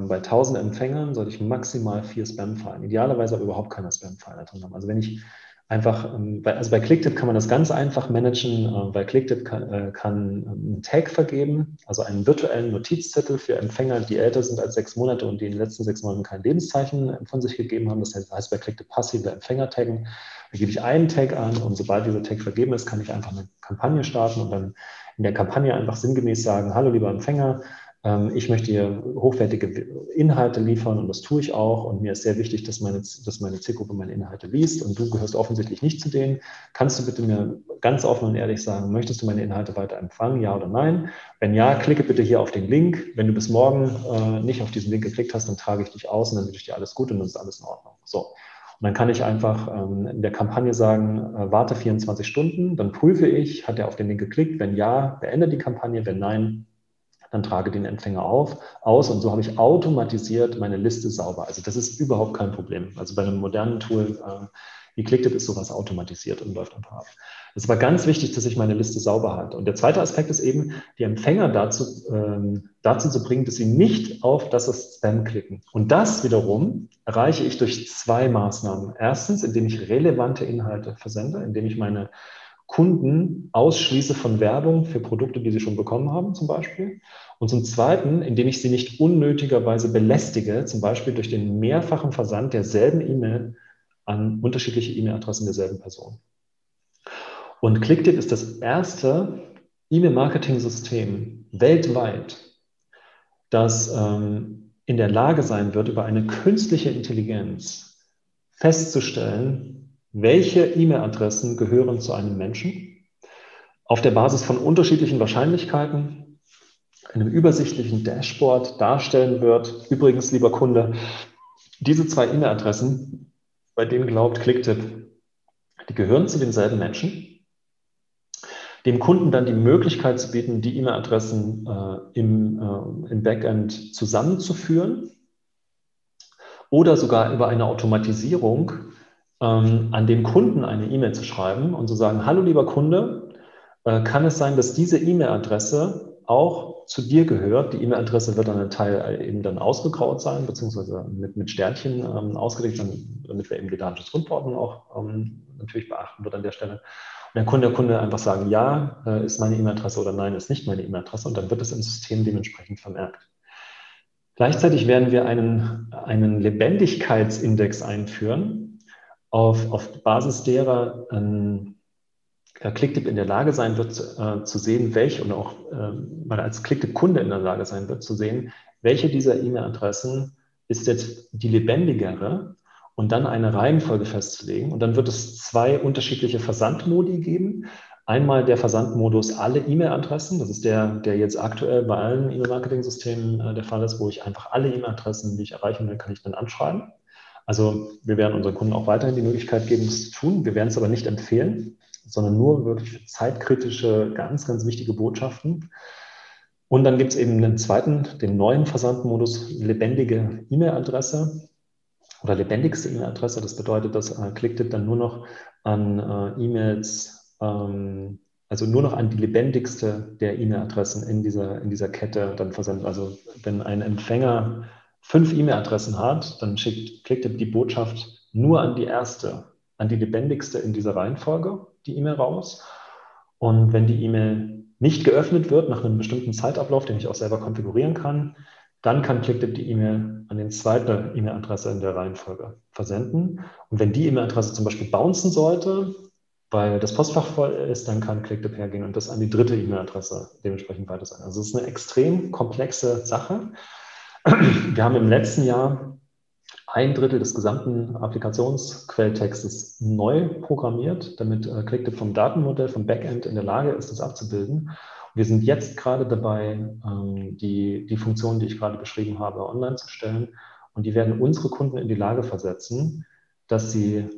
bei 1000 Empfängern sollte ich maximal vier Spam-Fallen, idealerweise aber überhaupt keine Spam-Fallen drin haben. Also wenn ich einfach, ähm, also bei Clicktip kann man das ganz einfach managen. Äh, bei Clicktip kann, äh, kann ähm, einen Tag vergeben, also einen virtuellen Notizzettel für Empfänger, die älter sind als sechs Monate und die in den letzten sechs Monaten kein Lebenszeichen von sich gegeben haben. Das heißt bei Clicktip passive Empfänger taggen. Da gebe ich einen Tag an und sobald dieser Tag vergeben ist, kann ich einfach eine Kampagne starten und dann in der Kampagne einfach sinngemäß sagen, hallo lieber Empfänger, ähm, ich möchte hier hochwertige Inhalte liefern und das tue ich auch. Und mir ist sehr wichtig, dass meine, dass meine Zielgruppe meine Inhalte liest. Und du gehörst offensichtlich nicht zu denen. Kannst du bitte mir ganz offen und ehrlich sagen, möchtest du meine Inhalte weiter empfangen, ja oder nein? Wenn ja, klicke bitte hier auf den Link. Wenn du bis morgen äh, nicht auf diesen Link geklickt hast, dann trage ich dich aus und dann wünsche ich dir alles gut und dann ist alles in Ordnung. So. Und dann kann ich einfach ähm, in der Kampagne sagen, äh, warte 24 Stunden, dann prüfe ich, hat er auf den Link geklickt? Wenn ja, beende die Kampagne. Wenn nein, dann trage den Empfänger auf, aus und so habe ich automatisiert meine Liste sauber. Also das ist überhaupt kein Problem. Also bei einem modernen Tool äh, wie Clicktip ist sowas automatisiert und läuft einfach ab. Es ist aber ganz wichtig, dass ich meine Liste sauber halte. Und der zweite Aspekt ist eben, die Empfänger dazu, ähm, dazu zu bringen, dass sie nicht auf das Spam klicken. Und das wiederum erreiche ich durch zwei Maßnahmen. Erstens, indem ich relevante Inhalte versende, indem ich meine Kunden ausschließe von Werbung für Produkte, die sie schon bekommen haben, zum Beispiel. Und zum Zweiten, indem ich sie nicht unnötigerweise belästige, zum Beispiel durch den mehrfachen Versand derselben E-Mail an unterschiedliche E-Mail-Adressen derselben Person. Und ClickTip ist das erste E-Mail-Marketing-System weltweit, das ähm, in der Lage sein wird, über eine künstliche Intelligenz festzustellen, welche E-Mail-Adressen gehören zu einem Menschen, auf der Basis von unterschiedlichen Wahrscheinlichkeiten, einem übersichtlichen Dashboard darstellen wird. Übrigens, lieber Kunde, diese zwei E-Mail-Adressen, bei denen glaubt Clicktip, die gehören zu denselben Menschen, dem Kunden dann die Möglichkeit zu bieten, die E-Mail-Adressen äh, im, äh, im Backend zusammenzuführen oder sogar über eine Automatisierung ähm, an den Kunden eine E-Mail zu schreiben und zu sagen, hallo lieber Kunde, äh, kann es sein, dass diese E-Mail-Adresse auch zu dir gehört. Die E-Mail-Adresse wird dann ein Teil eben dann ausgegraut sein, beziehungsweise mit, mit Sternchen ähm, ausgelegt, damit wir eben die Datenschutzgrundverordnung auch ähm, natürlich beachten wird an der Stelle. Und dann kann der Kunde einfach sagen, ja, äh, ist meine E-Mail-Adresse oder nein, ist nicht meine E-Mail-Adresse und dann wird es im System dementsprechend vermerkt. Gleichzeitig werden wir einen, einen Lebendigkeitsindex einführen, auf, auf Basis derer ein Clicktip in der Lage sein wird, äh, zu sehen, welche und auch äh, weil als Clicktip-Kunde in der Lage sein wird, zu sehen, welche dieser E-Mail-Adressen ist jetzt die lebendigere und dann eine Reihenfolge festzulegen. Und dann wird es zwei unterschiedliche Versandmodi geben. Einmal der Versandmodus alle E-Mail-Adressen, das ist der, der jetzt aktuell bei allen E-Mail-Marketing-Systemen äh, der Fall ist, wo ich einfach alle E-Mail-Adressen, die ich erreichen will, kann ich dann anschreiben. Also wir werden unseren Kunden auch weiterhin die Möglichkeit geben, das zu tun. Wir werden es aber nicht empfehlen, sondern nur wirklich zeitkritische, ganz, ganz wichtige Botschaften. Und dann gibt es eben einen zweiten, den neuen Versandmodus, lebendige E-Mail-Adresse oder lebendigste E-Mail-Adresse. Das bedeutet, dass äh, ClickTip dann nur noch an äh, E-Mails, ähm, also nur noch an die lebendigste der E-Mail-Adressen in dieser, in dieser Kette dann versendet. Also wenn ein Empfänger fünf E-Mail-Adressen hat, dann schickt ClickTip die Botschaft nur an die erste, an die lebendigste in dieser Reihenfolge, die E-Mail raus. Und wenn die E-Mail nicht geöffnet wird nach einem bestimmten Zeitablauf, den ich auch selber konfigurieren kann, dann kann ClickTip die E-Mail an die zweite E-Mail-Adresse in der Reihenfolge versenden. Und wenn die E-Mail-Adresse zum Beispiel bouncen sollte, weil das Postfach voll ist, dann kann ClickTip hergehen und das an die dritte E-Mail-Adresse dementsprechend weiter sein. Also es ist eine extrem komplexe Sache. Wir haben im letzten Jahr ein Drittel des gesamten Applikationsquelltextes neu programmiert, damit äh, ClickTip vom Datenmodell, vom Backend in der Lage ist, das abzubilden. Wir sind jetzt gerade dabei, ähm, die, die Funktionen, die ich gerade beschrieben habe, online zu stellen. Und die werden unsere Kunden in die Lage versetzen, dass sie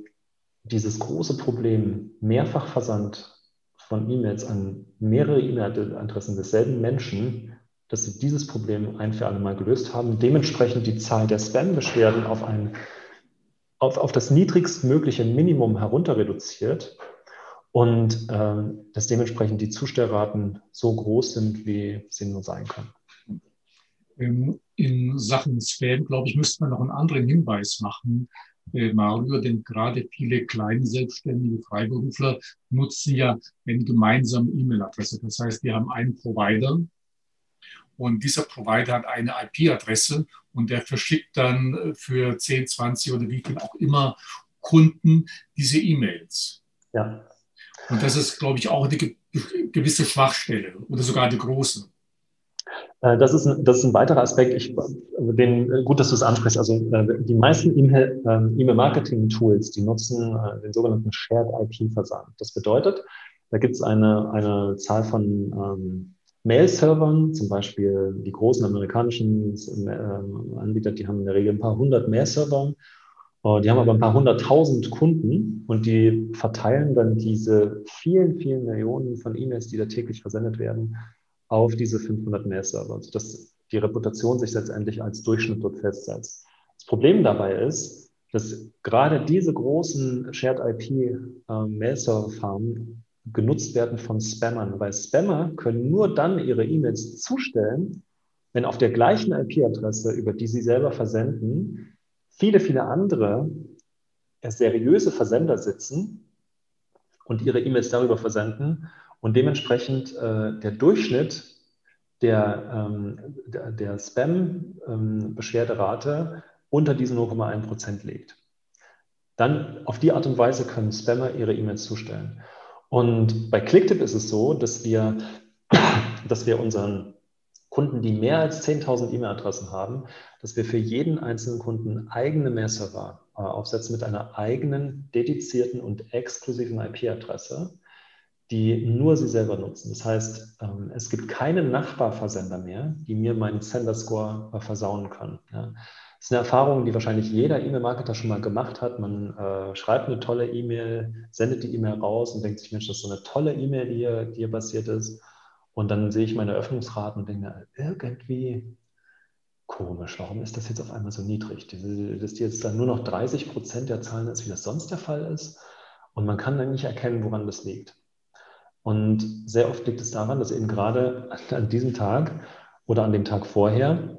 dieses große Problem Mehrfachversand von E-Mails an mehrere E-Mail-Adressen desselben Menschen dass sie dieses Problem ein für alle Mal gelöst haben, dementsprechend die Zahl der Spam-Beschwerden auf, auf, auf das niedrigstmögliche Minimum herunter reduziert und äh, dass dementsprechend die Zustellraten so groß sind, wie sie nur sein können. Ähm, in Sachen Spam, glaube ich, müsste man noch einen anderen Hinweis machen, äh, Mario, denn gerade viele kleine selbstständige Freiberufler nutzen ja eine gemeinsame E-Mail-Adresse. Das heißt, wir haben einen Provider, und dieser Provider hat eine IP-Adresse und der verschickt dann äh, für 10, 20 oder wie viel auch immer Kunden diese E-Mails. Ja. Und das ist, glaube ich, auch eine gewisse Schwachstelle oder sogar eine große. Äh, das ist, ein, das ist ein weiterer Aspekt. Ich, den, äh, gut, dass du es ansprichst. Also die meisten ähm, E-Mail-Marketing-Tools, die nutzen den sogenannten Shared IP-Versand. Das bedeutet, da gibt es eine, eine Zahl von ähm, Mail-Servern, zum Beispiel die großen amerikanischen äh, Anbieter, die haben in der Regel ein paar hundert Mail-Server. Äh, die haben aber ein paar hunderttausend Kunden und die verteilen dann diese vielen, vielen Millionen von E-Mails, die da täglich versendet werden, auf diese 500 Mail-Server, sodass die Reputation sich letztendlich als Durchschnitt dort festsetzt. Das Problem dabei ist, dass gerade diese großen Shared IP äh, Mail-Server-Farmen genutzt werden von Spammern, weil Spammer können nur dann ihre E-Mails zustellen, wenn auf der gleichen IP-Adresse, über die sie selber versenden, viele, viele andere äh, seriöse Versender sitzen und ihre E-Mails darüber versenden und dementsprechend äh, der Durchschnitt der, ähm, der, der Spam-Beschwerderate ähm, unter diesen 0,1 Prozent liegt. Dann auf die Art und Weise können Spammer ihre E-Mails zustellen. Und bei Clicktip ist es so, dass wir, dass wir unseren Kunden, die mehr als 10.000 E-Mail-Adressen haben, dass wir für jeden einzelnen Kunden eigene Mail-Server äh, aufsetzen mit einer eigenen, dedizierten und exklusiven IP-Adresse, die nur sie selber nutzen. Das heißt, ähm, es gibt keine Nachbarversender mehr, die mir meinen Sender-Score äh, versauen können. Ja. Das ist eine Erfahrung, die wahrscheinlich jeder E-Mail-Marketer schon mal gemacht hat. Man äh, schreibt eine tolle E-Mail, sendet die E-Mail raus und denkt sich, Mensch, das ist so eine tolle E-Mail, die hier, die hier passiert ist. Und dann sehe ich meine Öffnungsraten und denke irgendwie komisch, warum ist das jetzt auf einmal so niedrig? Dass die jetzt dann nur noch 30 Prozent der Zahlen ist, wie das sonst der Fall ist. Und man kann dann nicht erkennen, woran das liegt. Und sehr oft liegt es daran, dass eben gerade an diesem Tag oder an dem Tag vorher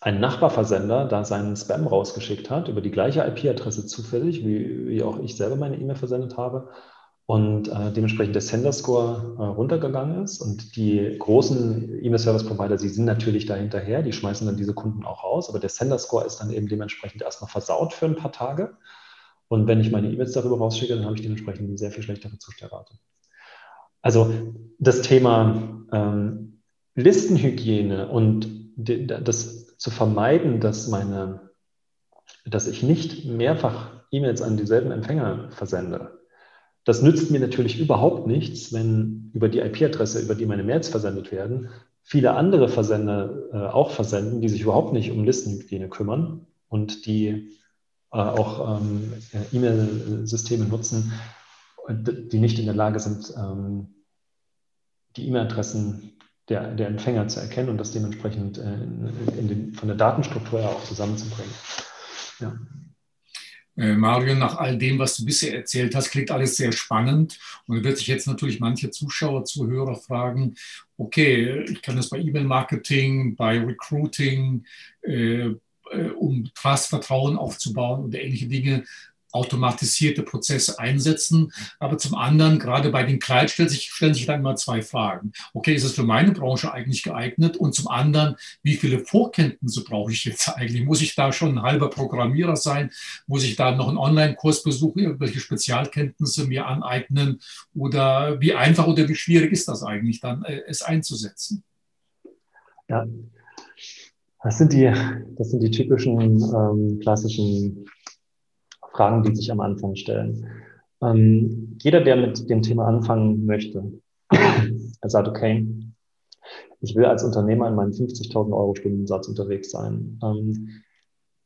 ein Nachbarversender da seinen Spam rausgeschickt hat, über die gleiche IP-Adresse zufällig, wie, wie auch ich selber meine E-Mail versendet habe, und äh, dementsprechend der Sender-Score äh, runtergegangen ist. Und die großen E-Mail-Service-Provider, sie sind natürlich da hinterher, die schmeißen dann diese Kunden auch raus, aber der Sender-Score ist dann eben dementsprechend erstmal versaut für ein paar Tage. Und wenn ich meine E-Mails darüber rausschicke, dann habe ich dementsprechend eine sehr viel schlechtere Zustellrate. Also das Thema ähm, Listenhygiene und das zu vermeiden, dass meine, dass ich nicht mehrfach E-Mails an dieselben Empfänger versende. Das nützt mir natürlich überhaupt nichts, wenn über die IP-Adresse, über die meine Mails versendet werden, viele andere Versender äh, auch versenden, die sich überhaupt nicht um Listenhygiene kümmern und die äh, auch ähm, E-Mail-Systeme nutzen, die nicht in der Lage sind, ähm, die E-Mail-Adressen der, der Empfänger zu erkennen und das dementsprechend äh, in, den, von der Datenstruktur her auch zusammenzubringen. Ja. Äh, Mario, nach all dem, was du bisher erzählt hast, klingt alles sehr spannend. Und wird sich jetzt natürlich manche Zuschauer, Zuhörer fragen, okay, ich kann das bei E-Mail-Marketing, bei Recruiting, äh, äh um Trust, Vertrauen aufzubauen und ähnliche Dinge automatisierte Prozesse einsetzen. Aber zum anderen, gerade bei den Kleid stellen sich, stellen sich dann immer zwei Fragen. Okay, ist es für meine Branche eigentlich geeignet? Und zum anderen, wie viele Vorkenntnisse brauche ich jetzt eigentlich? Muss ich da schon ein halber Programmierer sein? Muss ich da noch einen Online-Kurs besuchen, irgendwelche Spezialkenntnisse mir aneignen? Oder wie einfach oder wie schwierig ist das eigentlich dann, äh, es einzusetzen? Ja, das sind die, das sind die typischen ähm, klassischen Fragen, die sich am Anfang stellen. Ähm, jeder, der mit dem Thema anfangen möchte, er sagt, okay, ich will als Unternehmer in meinem 50.000 Euro Stundensatz unterwegs sein. Ähm,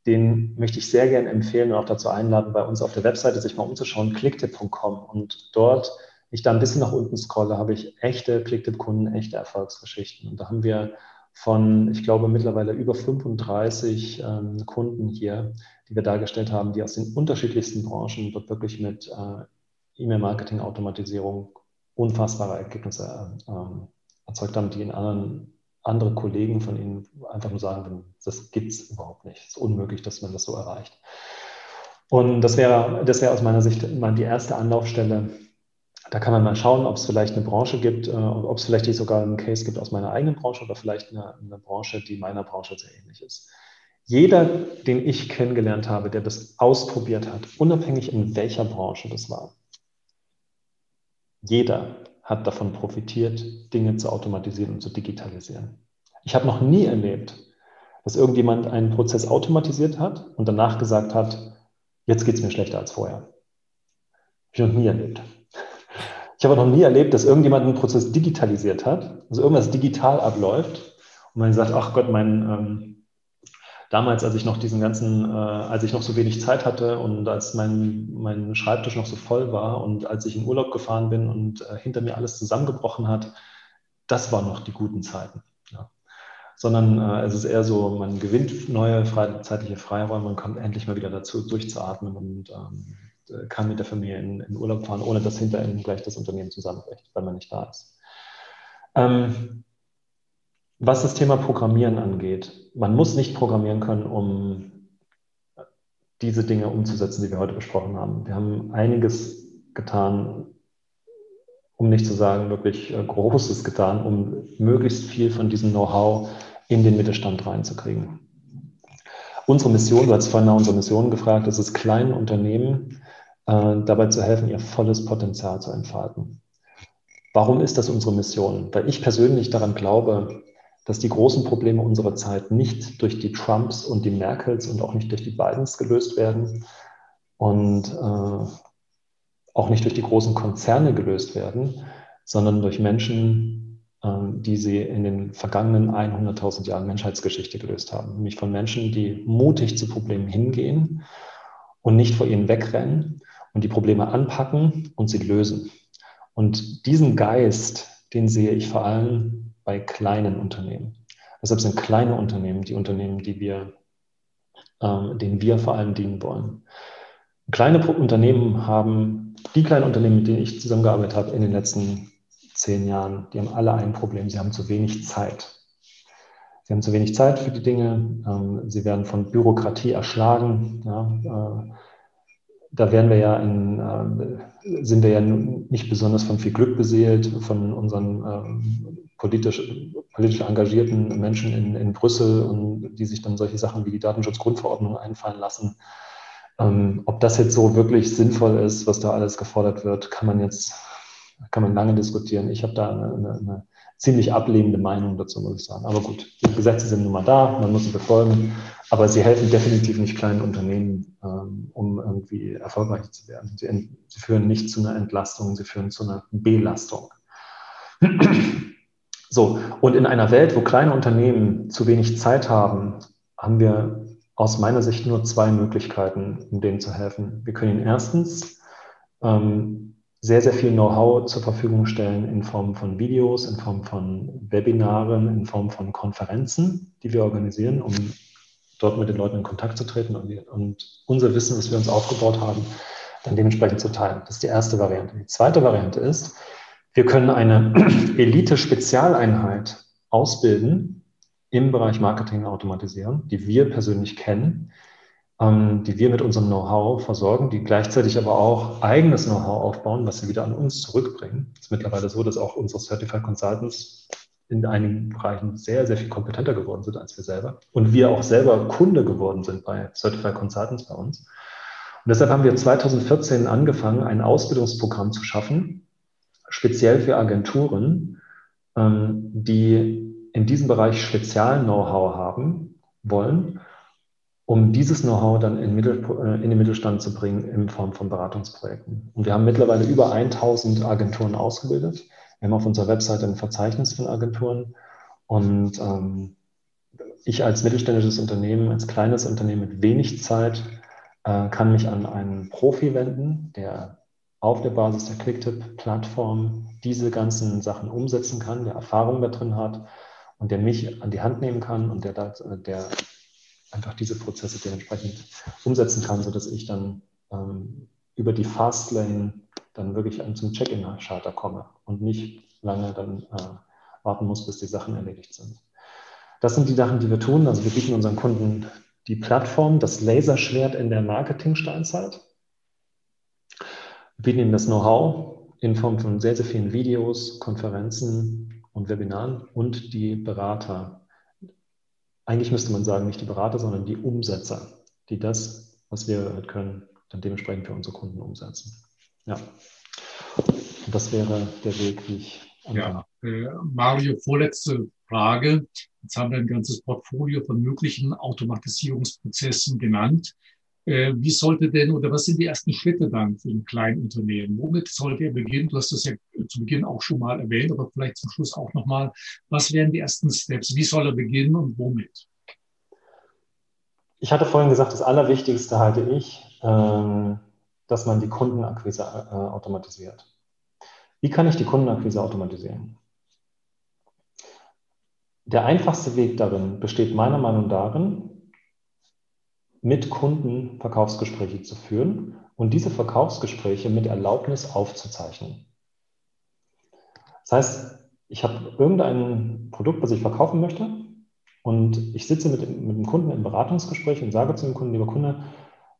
den möchte ich sehr gerne empfehlen und auch dazu einladen, bei uns auf der Webseite sich mal umzuschauen, clicktip.com. Und dort, ich da ein bisschen nach unten scrolle, habe ich echte Clicktip-Kunden, echte Erfolgsgeschichten. Und da haben wir von, ich glaube, mittlerweile über 35 ähm, Kunden hier, die wir dargestellt haben, die aus den unterschiedlichsten Branchen dort wirklich mit äh, E-Mail-Marketing-Automatisierung unfassbare Ergebnisse äh, erzeugt haben, die in anderen andere Kollegen von Ihnen einfach nur sagen würden, das gibt es überhaupt nicht. Es ist unmöglich, dass man das so erreicht. Und das wäre, das wäre aus meiner Sicht mal die erste Anlaufstelle, da kann man mal schauen, ob es vielleicht eine Branche gibt, äh, ob es vielleicht sogar einen Case gibt aus meiner eigenen Branche oder vielleicht eine, eine Branche, die meiner Branche sehr ähnlich ist. Jeder, den ich kennengelernt habe, der das ausprobiert hat, unabhängig in welcher Branche das war, jeder hat davon profitiert, Dinge zu automatisieren und zu digitalisieren. Ich habe noch nie erlebt, dass irgendjemand einen Prozess automatisiert hat und danach gesagt hat, jetzt geht es mir schlechter als vorher. Habe ich noch nie erlebt. Ich habe noch nie erlebt, dass irgendjemand einen Prozess digitalisiert hat, also irgendwas digital abläuft und man sagt, ach Gott, mein, ähm, damals, als ich noch diesen ganzen, äh, als ich noch so wenig Zeit hatte und als mein, mein Schreibtisch noch so voll war und als ich in Urlaub gefahren bin und äh, hinter mir alles zusammengebrochen hat, das waren noch die guten Zeiten. Ja. Sondern äh, es ist eher so, man gewinnt neue zeitliche Freiräume und kommt endlich mal wieder dazu, durchzuatmen und ähm, äh, kann mit der Familie in, in, Urlaub fahren, ohne dass hinterher gleich das Unternehmen zusammenbricht, weil man nicht da ist. Ähm, was das Thema Programmieren angeht, man muss nicht programmieren können, um diese Dinge umzusetzen, die wir heute besprochen haben. Wir haben einiges getan, um nicht zu sagen wirklich äh, Großes getan, um möglichst viel von diesem Know-how in den Mittelstand reinzukriegen. Unsere Mission, du hast vorhin nach unserer Mission gefragt, ist es kleinen Unternehmen äh, dabei zu helfen, ihr volles Potenzial zu entfalten. Warum ist das unsere Mission? Weil ich persönlich daran glaube, dass die großen Probleme unserer Zeit nicht durch die Trumps und die Merkels und auch nicht durch die Bidens gelöst werden und äh, auch nicht durch die großen Konzerne gelöst werden, sondern durch Menschen, äh, die sie in den vergangenen 100.000 Jahren Menschheitsgeschichte gelöst haben. Nämlich von Menschen, die mutig zu Problemen hingehen und nicht vor ihnen wegrennen und die Probleme anpacken und sie lösen. Und diesen Geist, den sehe ich vor allem bei kleinen Unternehmen. Deshalb sind kleine Unternehmen die Unternehmen, die wir, ähm, denen wir vor allem dienen wollen. Kleine Unternehmen haben, die kleinen Unternehmen, mit denen ich zusammengearbeitet habe in den letzten zehn Jahren, die haben alle ein Problem, sie haben zu wenig Zeit. Sie haben zu wenig Zeit für die Dinge, ähm, sie werden von Bürokratie erschlagen. Ja, äh, da werden wir ja in, äh, sind wir ja nicht besonders von viel Glück beseelt, von unseren ähm, politisch, politisch engagierten Menschen in, in Brüssel und die sich dann solche Sachen wie die Datenschutzgrundverordnung einfallen lassen. Ähm, ob das jetzt so wirklich sinnvoll ist, was da alles gefordert wird, kann man jetzt, kann man lange diskutieren. Ich habe da eine, eine, eine ziemlich ablehnende Meinung dazu, muss ich sagen. Aber gut, die Gesetze sind nun mal da, man muss sie befolgen, aber sie helfen definitiv nicht kleinen Unternehmen, ähm, um irgendwie erfolgreich zu werden. Sie, sie führen nicht zu einer Entlastung, sie führen zu einer Belastung. So, und in einer Welt, wo kleine Unternehmen zu wenig Zeit haben, haben wir aus meiner Sicht nur zwei Möglichkeiten, um denen zu helfen. Wir können ihnen erstens ähm, sehr, sehr viel Know-how zur Verfügung stellen in Form von Videos, in Form von Webinaren, in Form von Konferenzen, die wir organisieren, um dort mit den Leuten in Kontakt zu treten und, und unser Wissen, das wir uns aufgebaut haben, dann dementsprechend zu teilen. Das ist die erste Variante. Die zweite Variante ist, wir können eine Elite-Spezialeinheit ausbilden im Bereich Marketing automatisieren, die wir persönlich kennen, ähm, die wir mit unserem Know-how versorgen, die gleichzeitig aber auch eigenes Know-how aufbauen, was sie wieder an uns zurückbringen. Es ist mittlerweile so, dass auch unsere Certified Consultants in einigen Bereichen sehr, sehr viel kompetenter geworden sind als wir selber. Und wir auch selber Kunde geworden sind bei Certified Consultants bei uns. Und deshalb haben wir 2014 angefangen, ein Ausbildungsprogramm zu schaffen, speziell für Agenturen, ähm, die in diesem Bereich Spezial-Know-how haben wollen um dieses Know-how dann äh, in, den Mittelstand zu bringen in Form von Beratungsprojekten. Und wir haben mittlerweile über 1000 Agenturen ausgebildet. Wir haben auf unserer Webseite ein Verzeichnis von Agenturen. Und ähm, ich als mittelständisches Unternehmen, als kleines Unternehmen mit wenig Zeit, äh, kann mich an einen Profi wenden, der auf der Basis der Quicktip-Plattform diese ganzen Sachen umsetzen kann, der Erfahrung da drin hat und der mich an die Hand nehmen kann und der, der einfach diese Prozesse dementsprechend umsetzen kann, sodass ich dann ähm, über die Fastlane dann wirklich zum Check-in-Schalter komme und nicht lange dann äh, warten muss, bis die Sachen erledigt sind. Das sind die Sachen, die wir tun. Also wir bieten unseren Kunden die Plattform, das Laserschwert in der Marketing-Steinzeit. Wir bieten ihnen das Know-how in Form von sehr, sehr vielen Videos, Konferenzen und Webinaren und die Berater eigentlich müsste man sagen, nicht die Berater, sondern die Umsetzer, die das, was wir können, dann dementsprechend für unsere Kunden umsetzen. Ja. Und das wäre der Weg, wie ich. Ja, äh, Mario, vorletzte Frage. Jetzt haben wir ein ganzes Portfolio von möglichen Automatisierungsprozessen genannt. Äh, wie sollte denn oder was sind die ersten Schritte dann für ein Kleinunternehmen? Womit sollte er beginnen? Du hast das ja zu Beginn auch schon mal erwähnt, aber vielleicht zum Schluss auch nochmal. Was wären die ersten Steps? Wie soll er beginnen und womit? Ich hatte vorhin gesagt, das Allerwichtigste halte ich, ähm, dass man die Kundenakquise äh, automatisiert. Wie kann ich die Kundenakquise automatisieren? Der einfachste Weg darin besteht meiner Meinung nach darin, mit Kunden Verkaufsgespräche zu führen und diese Verkaufsgespräche mit Erlaubnis aufzuzeichnen. Das heißt, ich habe irgendein Produkt, was ich verkaufen möchte und ich sitze mit, mit dem Kunden im Beratungsgespräch und sage zu dem Kunden, lieber Kunde,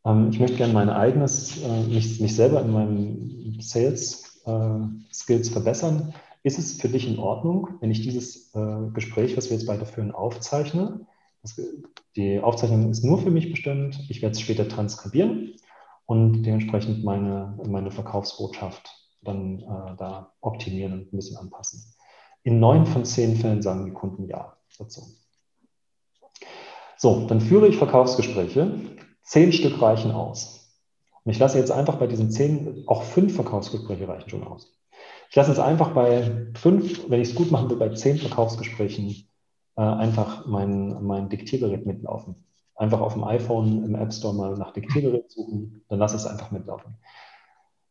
ähm, ich möchte gerne mein eigenes, äh, mich, mich selber in meinen Sales-Skills äh, verbessern. Ist es für dich in Ordnung, wenn ich dieses äh, Gespräch, was wir jetzt beide führen, aufzeichne? Das, die Aufzeichnung ist nur für mich bestimmt. Ich werde es später transkribieren und dementsprechend meine, meine Verkaufsbotschaft dann äh, da optimieren und ein bisschen anpassen. In neun von zehn Fällen sagen die Kunden ja dazu. So, dann führe ich Verkaufsgespräche. Zehn Stück reichen aus. Und ich lasse jetzt einfach bei diesen zehn, auch fünf Verkaufsgespräche reichen schon aus. Ich lasse jetzt einfach bei fünf, wenn ich es gut machen will, bei zehn Verkaufsgesprächen äh, einfach mein, mein Diktiergerät mitlaufen. Einfach auf dem iPhone im App Store mal nach Diktiergerät suchen, dann lass es einfach mitlaufen.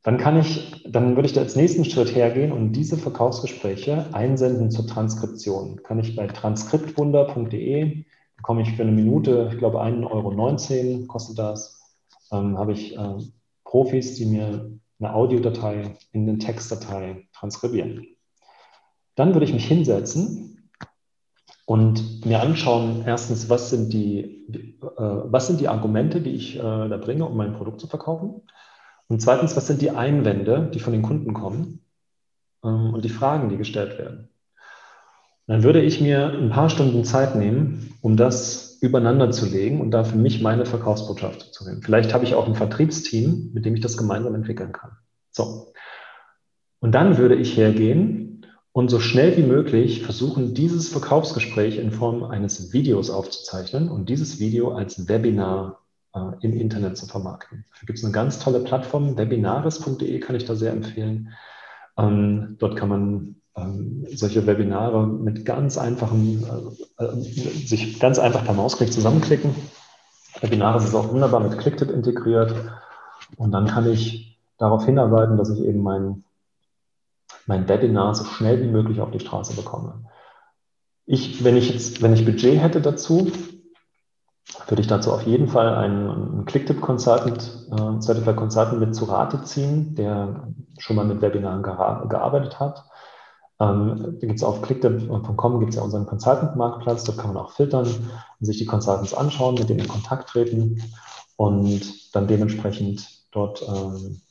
Dann kann ich, dann würde ich da als nächsten Schritt hergehen und diese Verkaufsgespräche einsenden zur Transkription. Kann ich bei transkriptwunder.de, bekomme ich für eine Minute, ich glaube 1,19 Euro kostet das, ähm, habe ich äh, Profis, die mir eine Audiodatei in eine Textdatei transkribieren. Dann würde ich mich hinsetzen und mir anschauen, erstens, was sind die, äh, was sind die Argumente, die ich äh, da bringe, um mein Produkt zu verkaufen? Und zweitens, was sind die Einwände, die von den Kunden kommen ähm, und die Fragen, die gestellt werden? Dann würde ich mir ein paar Stunden Zeit nehmen, um das übereinander zu legen und da für mich meine Verkaufsbotschaft zu nehmen. Vielleicht habe ich auch ein Vertriebsteam, mit dem ich das gemeinsam entwickeln kann. So. Und dann würde ich hergehen und so schnell wie möglich versuchen, dieses Verkaufsgespräch in Form eines Videos aufzuzeichnen und dieses Video als Webinar äh, im Internet zu vermarkten. Da gibt es eine ganz tolle Plattform, webinaris.de kann ich da sehr empfehlen. Ähm, dort kann man ähm, solche Webinare mit ganz einfachen, äh, äh, sich ganz einfach per Mausklick zusammenklicken. Webinaris ist auch wunderbar mit Clicktip integriert und dann kann ich darauf hinarbeiten, dass ich eben mein, mein Webinar so schnell wie möglich auf die Straße bekomme. Ich, wenn ich jetzt, wenn ich Budget hätte dazu, würde ich dazu auf jeden Fall einen, einen Clicktip Consultant, äh, Certified Consultant mit zu Rate ziehen, der schon mal mit Webinaren gearbeitet hat. Ähm, da gibt es auf clicktip.com gibt es ja unseren Consultant-Marktplatz, dort kann man auch filtern und sich die Consultants anschauen, mit denen in Kontakt treten und dann dementsprechend dort ähm,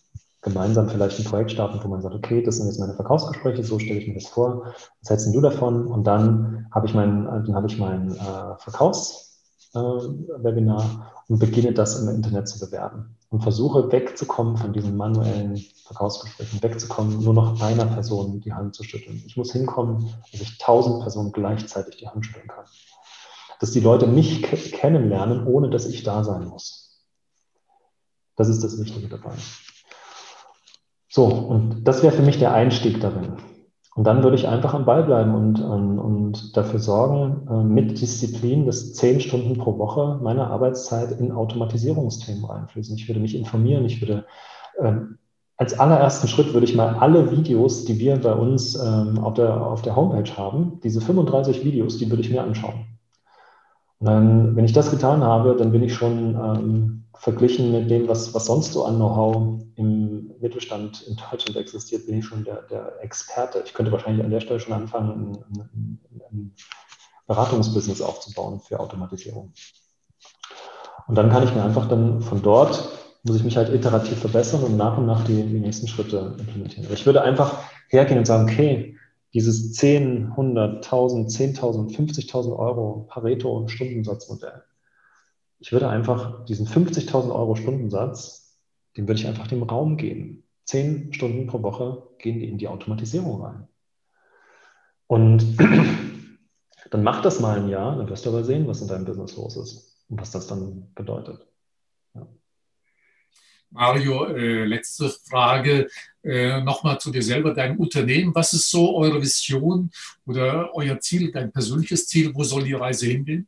gemeinsam vielleicht ein Projekt starten, wo man sagt, okay, das sind jetzt meine Verkaufsgespräche, so stelle ich mir das vor, was hältst du davon? Und dann habe ich mein, dann habe ich mein äh, Verkaufswebinar äh, und beginne das im Internet zu bewerben und versuche wegzukommen von diesen manuellen Verkaufsgesprächen, wegzukommen, nur noch einer Person die Hand zu schütteln. Ich muss hinkommen, dass ich tausend Personen gleichzeitig die Hand schütteln kann. Dass die Leute mich kennenlernen, ohne dass ich da sein muss. Das ist das Wichtige dabei. So, und das wäre für mich der Einstieg darin. Und dann würde ich einfach am Ball bleiben und, und, und dafür sorgen, äh, mit Disziplin, dass zehn Stunden pro Woche meiner Arbeitszeit in Automatisierungsthemen reinfließen. Ich würde mich informieren, ich würde ähm, als allerersten Schritt würde ich mal alle Videos, die wir bei uns ähm, auf, der, auf der Homepage haben, diese 35 Videos, die würde ich mir anschauen. Und dann, wenn ich das getan habe, dann bin ich schon ähm, verglichen mit dem, was, was sonst so an Know-how im Mittelstand in Deutschland existiert, bin ich schon der, der Experte. Ich könnte wahrscheinlich an der Stelle schon anfangen, ein, ein, Beratungsbusiness aufzubauen für Automatisierung. Und dann kann ich mir einfach dann von dort, muss ich mich halt iterativ verbessern und nach und nach die, die nächsten Schritte implementieren. Aber ich würde einfach hergehen und sagen, okay, dieses 10, 100, 1000, 10.000, 50.000 Euro Pareto-Stundensatzmodell, ich würde einfach diesen 50.000 Euro Stundensatz, den würde ich einfach dem Raum geben. Zehn Stunden pro Woche gehen die in die Automatisierung rein. Und dann mach das mal ein Jahr, dann wirst du aber sehen, was in deinem Business los ist und was das dann bedeutet. Mario, äh, letzte Frage äh, nochmal zu dir selber, deinem Unternehmen. Was ist so eure Vision oder euer Ziel, dein persönliches Ziel? Wo soll die Reise hingehen?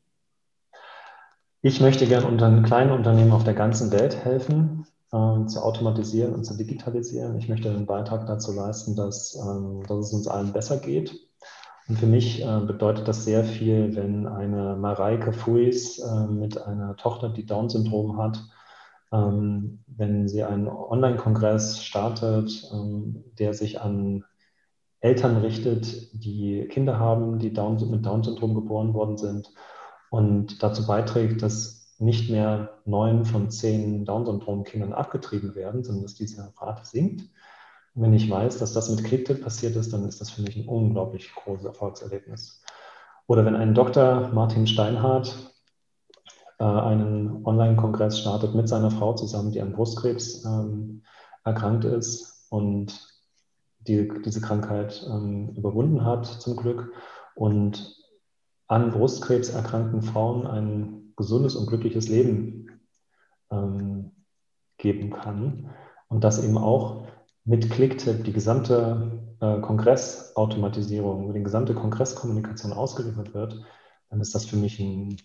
Ich möchte gerne unter kleinen Unternehmen auf der ganzen Welt helfen, äh, zu automatisieren und zu digitalisieren. Ich möchte einen Beitrag dazu leisten, dass, ähm, dass es uns allen besser geht. Und für mich äh, bedeutet das sehr viel, wenn eine Mareike Fuis äh, mit einer Tochter, die Down-Syndrom hat, ähm, wenn sie einen Online-Kongress startet, ähm, der sich an Eltern richtet, die Kinder haben, die Down, mit Down-Syndrom geboren worden sind und dazu beiträgt, dass nicht mehr neun von zehn Down-Syndrom-Kindern abgetrieben werden, sondern dass diese Rate sinkt. Und wenn ich weiß, dass das mit Clicktip passiert ist, dann ist das für mich ein unglaublich großes Erfolgserlebnis. Oder wenn ein Dr. Martin Steinhardt einen Online-Kongress startet mit seiner Frau zusammen, die an Brustkrebs ähm, erkrankt ist und die, diese Krankheit ähm, überwunden hat zum Glück und an Brustkrebs erkrankten Frauen ein gesundes und glückliches Leben ähm, geben kann. Und das eben auch mit Clicktip die gesamte äh, Kongressautomatisierung, die gesamte Kongresskommunikation ausgeliefert wird, dann ist das für mich ein,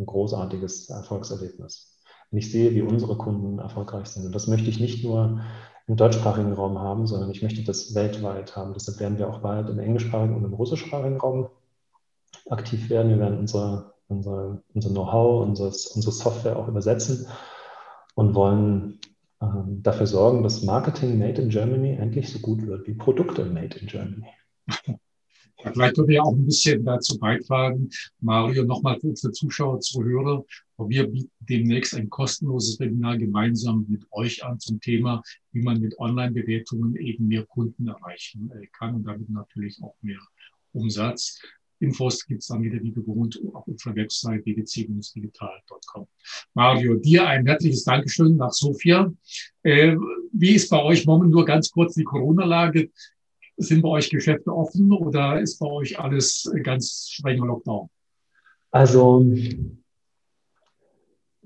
ein großartiges Erfolgserlebnis. Wenn ich sehe, wie unsere Kunden erfolgreich sind. Und das möchte ich nicht nur im deutschsprachigen Raum haben, sondern ich möchte das weltweit haben. Deshalb werden wir auch bald im englischsprachigen und im russischsprachigen Raum aktiv werden. Wir werden unser, unser, unser Know-how, unsere Software auch übersetzen und wollen ähm, dafür sorgen, dass Marketing made in Germany endlich so gut wird wie Produkte made in Germany. Ja, vielleicht würde ja auch ein bisschen dazu beitragen, Mario, nochmal für unsere Zuschauer, Zuhörer. Wir bieten demnächst ein kostenloses Webinar gemeinsam mit euch an zum Thema, wie man mit Online-Bewertungen eben mehr Kunden erreichen äh, kann und damit natürlich auch mehr Umsatz. Infos gibt es dann wieder wie gewohnt auf unserer Website bbc-digital.com. Mario, dir ein herzliches Dankeschön nach Sofia. Äh, wie ist bei euch momentan nur ganz kurz die Corona-Lage? Sind bei euch Geschäfte offen oder ist bei euch alles ganz strenger Lockdown? Also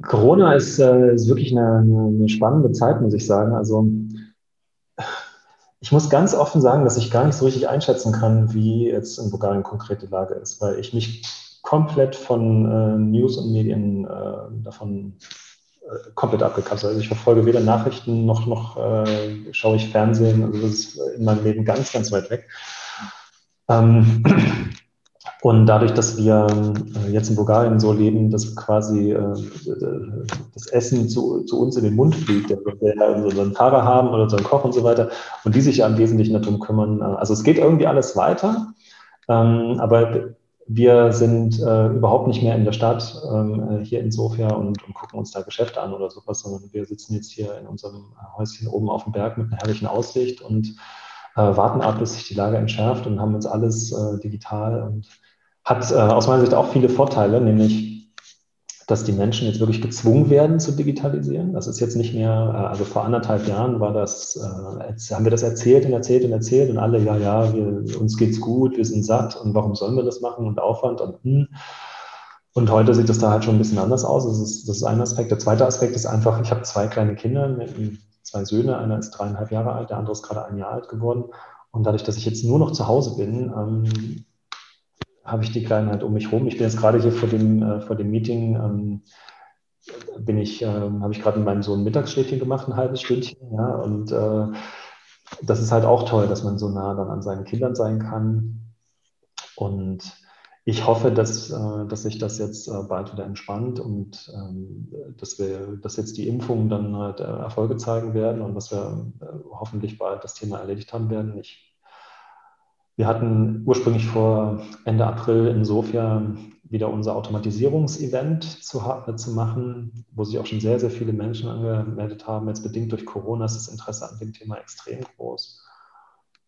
Corona ist, äh, ist wirklich eine, eine, spannende Zeit, muss ich sagen. Also ich muss ganz offen sagen, dass ich gar nicht so richtig einschätzen kann, wie jetzt in Bulgarien konkret die Lage ist, weil ich mich komplett von äh, News und Medien äh, davon komplett abgekapselt. Also ich verfolge weder Nachrichten noch, noch äh, schaue ich Fernsehen. Also das ist in meinem Leben ganz, ganz weit weg. Ähm, und dadurch, dass wir äh, jetzt in Bulgarien so leben, dass quasi äh, das Essen zu, zu, uns in den Mund fliegt, dass wir unseren Fahrer haben oder unseren Koch und so weiter, und die sich ja im Wesentlichen darum kümmern. Also es geht irgendwie alles weiter, ähm, aber wir sind äh, überhaupt nicht mehr in der Stadt ähm, hier in Sofia und, und, gucken uns da Geschäfte an oder sowas, sondern wir sitzen jetzt hier in unserem Häuschen oben auf dem Berg mit einer herrlichen Aussicht und äh, warten ab, bis sich die Lage entschärft und haben uns alles äh, digital und hat äh, aus meiner Sicht auch viele Vorteile, nämlich dass die Menschen jetzt wirklich gezwungen werden zu digitalisieren. Das ist jetzt nicht mehr, äh, also vor anderthalb Jahren war das, äh, haben wir das erzählt und erzählt und erzählt und alle, ja, ja, wir, uns geht's gut, wir sind satt und warum sollen wir das machen und Aufwand und hm. Und heute sieht das da halt schon ein bisschen anders aus. Das ist, das ist ein Aspekt. Der zweite Aspekt ist einfach, ich habe zwei kleine Kinder, zwei Söhne, einer ist dreieinhalb Jahre alt, der andere ist gerade ein Jahr alt geworden. Und dadurch, dass ich jetzt nur noch zu Hause bin, ähm, habe ich die Kleinen halt um mich herum. Ich bin jetzt gerade hier vor dem, äh, vor dem Meeting, ähm, bin ich, äh, habe ich gerade mit meinem Sohn Mittagsschläfchen gemacht, ein halbes Stündchen, ja, und äh, das ist halt auch toll, dass man so nah dann an seinen Kindern sein kann. Und ich hoffe, dass, äh, dass sich das jetzt äh, bald wieder entspannt und ähm, dass wir, dass jetzt die Impfungen dann halt Erfolge zeigen werden und dass wir hoffentlich bald das Thema erledigt haben werden. Ich wir hatten ursprünglich vor Ende April in Sofia wieder unser Automatisierungsevent zu, äh, zu machen, wo sich auch schon sehr, sehr viele Menschen angemeldet haben. Jetzt bedingt durch Corona ist das Interesse an dem Thema extrem groß.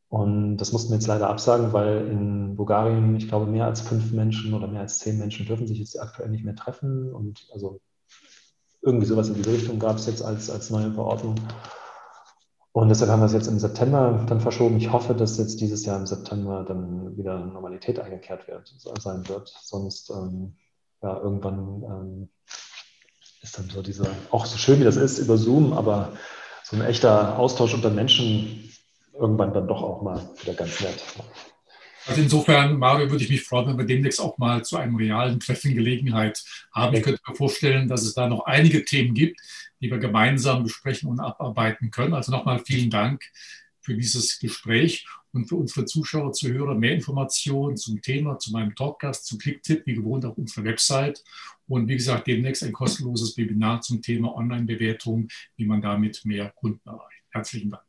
Und das mussten wir jetzt leider absagen, weil in Bulgarien, ich glaube, mehr als fünf Menschen oder mehr als zehn Menschen dürfen sich jetzt aktuell nicht mehr treffen. Und also irgendwie sowas in diese Richtung gab es jetzt als, als neue Verordnung. Und deshalb haben wir es jetzt im September dann verschoben. Ich hoffe, dass jetzt dieses Jahr im September dann wieder Normalität eingekehrt wird, sein wird. Sonst ähm, ja, irgendwann ähm, ist dann so dieser, auch so schön wie das ist über Zoom, aber so ein echter Austausch unter Menschen irgendwann dann doch auch mal wieder ganz nett. Also insofern, Mario, würde ich mich freuen, wenn wir demnächst auch mal zu einem realen Treffen Gelegenheit haben. Ich könnte mir vorstellen, dass es da noch einige Themen gibt, die wir gemeinsam besprechen und abarbeiten können. Also nochmal vielen Dank für dieses Gespräch und für unsere Zuschauer, Zuhörer mehr Informationen zum Thema, zu meinem Talkgast, zu Clicktip, wie gewohnt auf unserer Website. Und wie gesagt, demnächst ein kostenloses Webinar zum Thema Online-Bewertung, wie man damit mehr Kunden erreicht. Herzlichen Dank.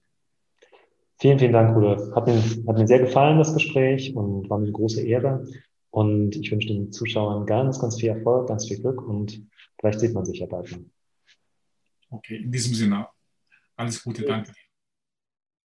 Vielen, vielen Dank, Rudolf. Hat mir, hat mir sehr gefallen, das Gespräch, und war mir eine große Ehre. Und ich wünsche den Zuschauern ganz, ganz viel Erfolg, ganz viel Glück und vielleicht sieht man sich ja bald. Okay, in diesem Sinne, alles Gute, danke.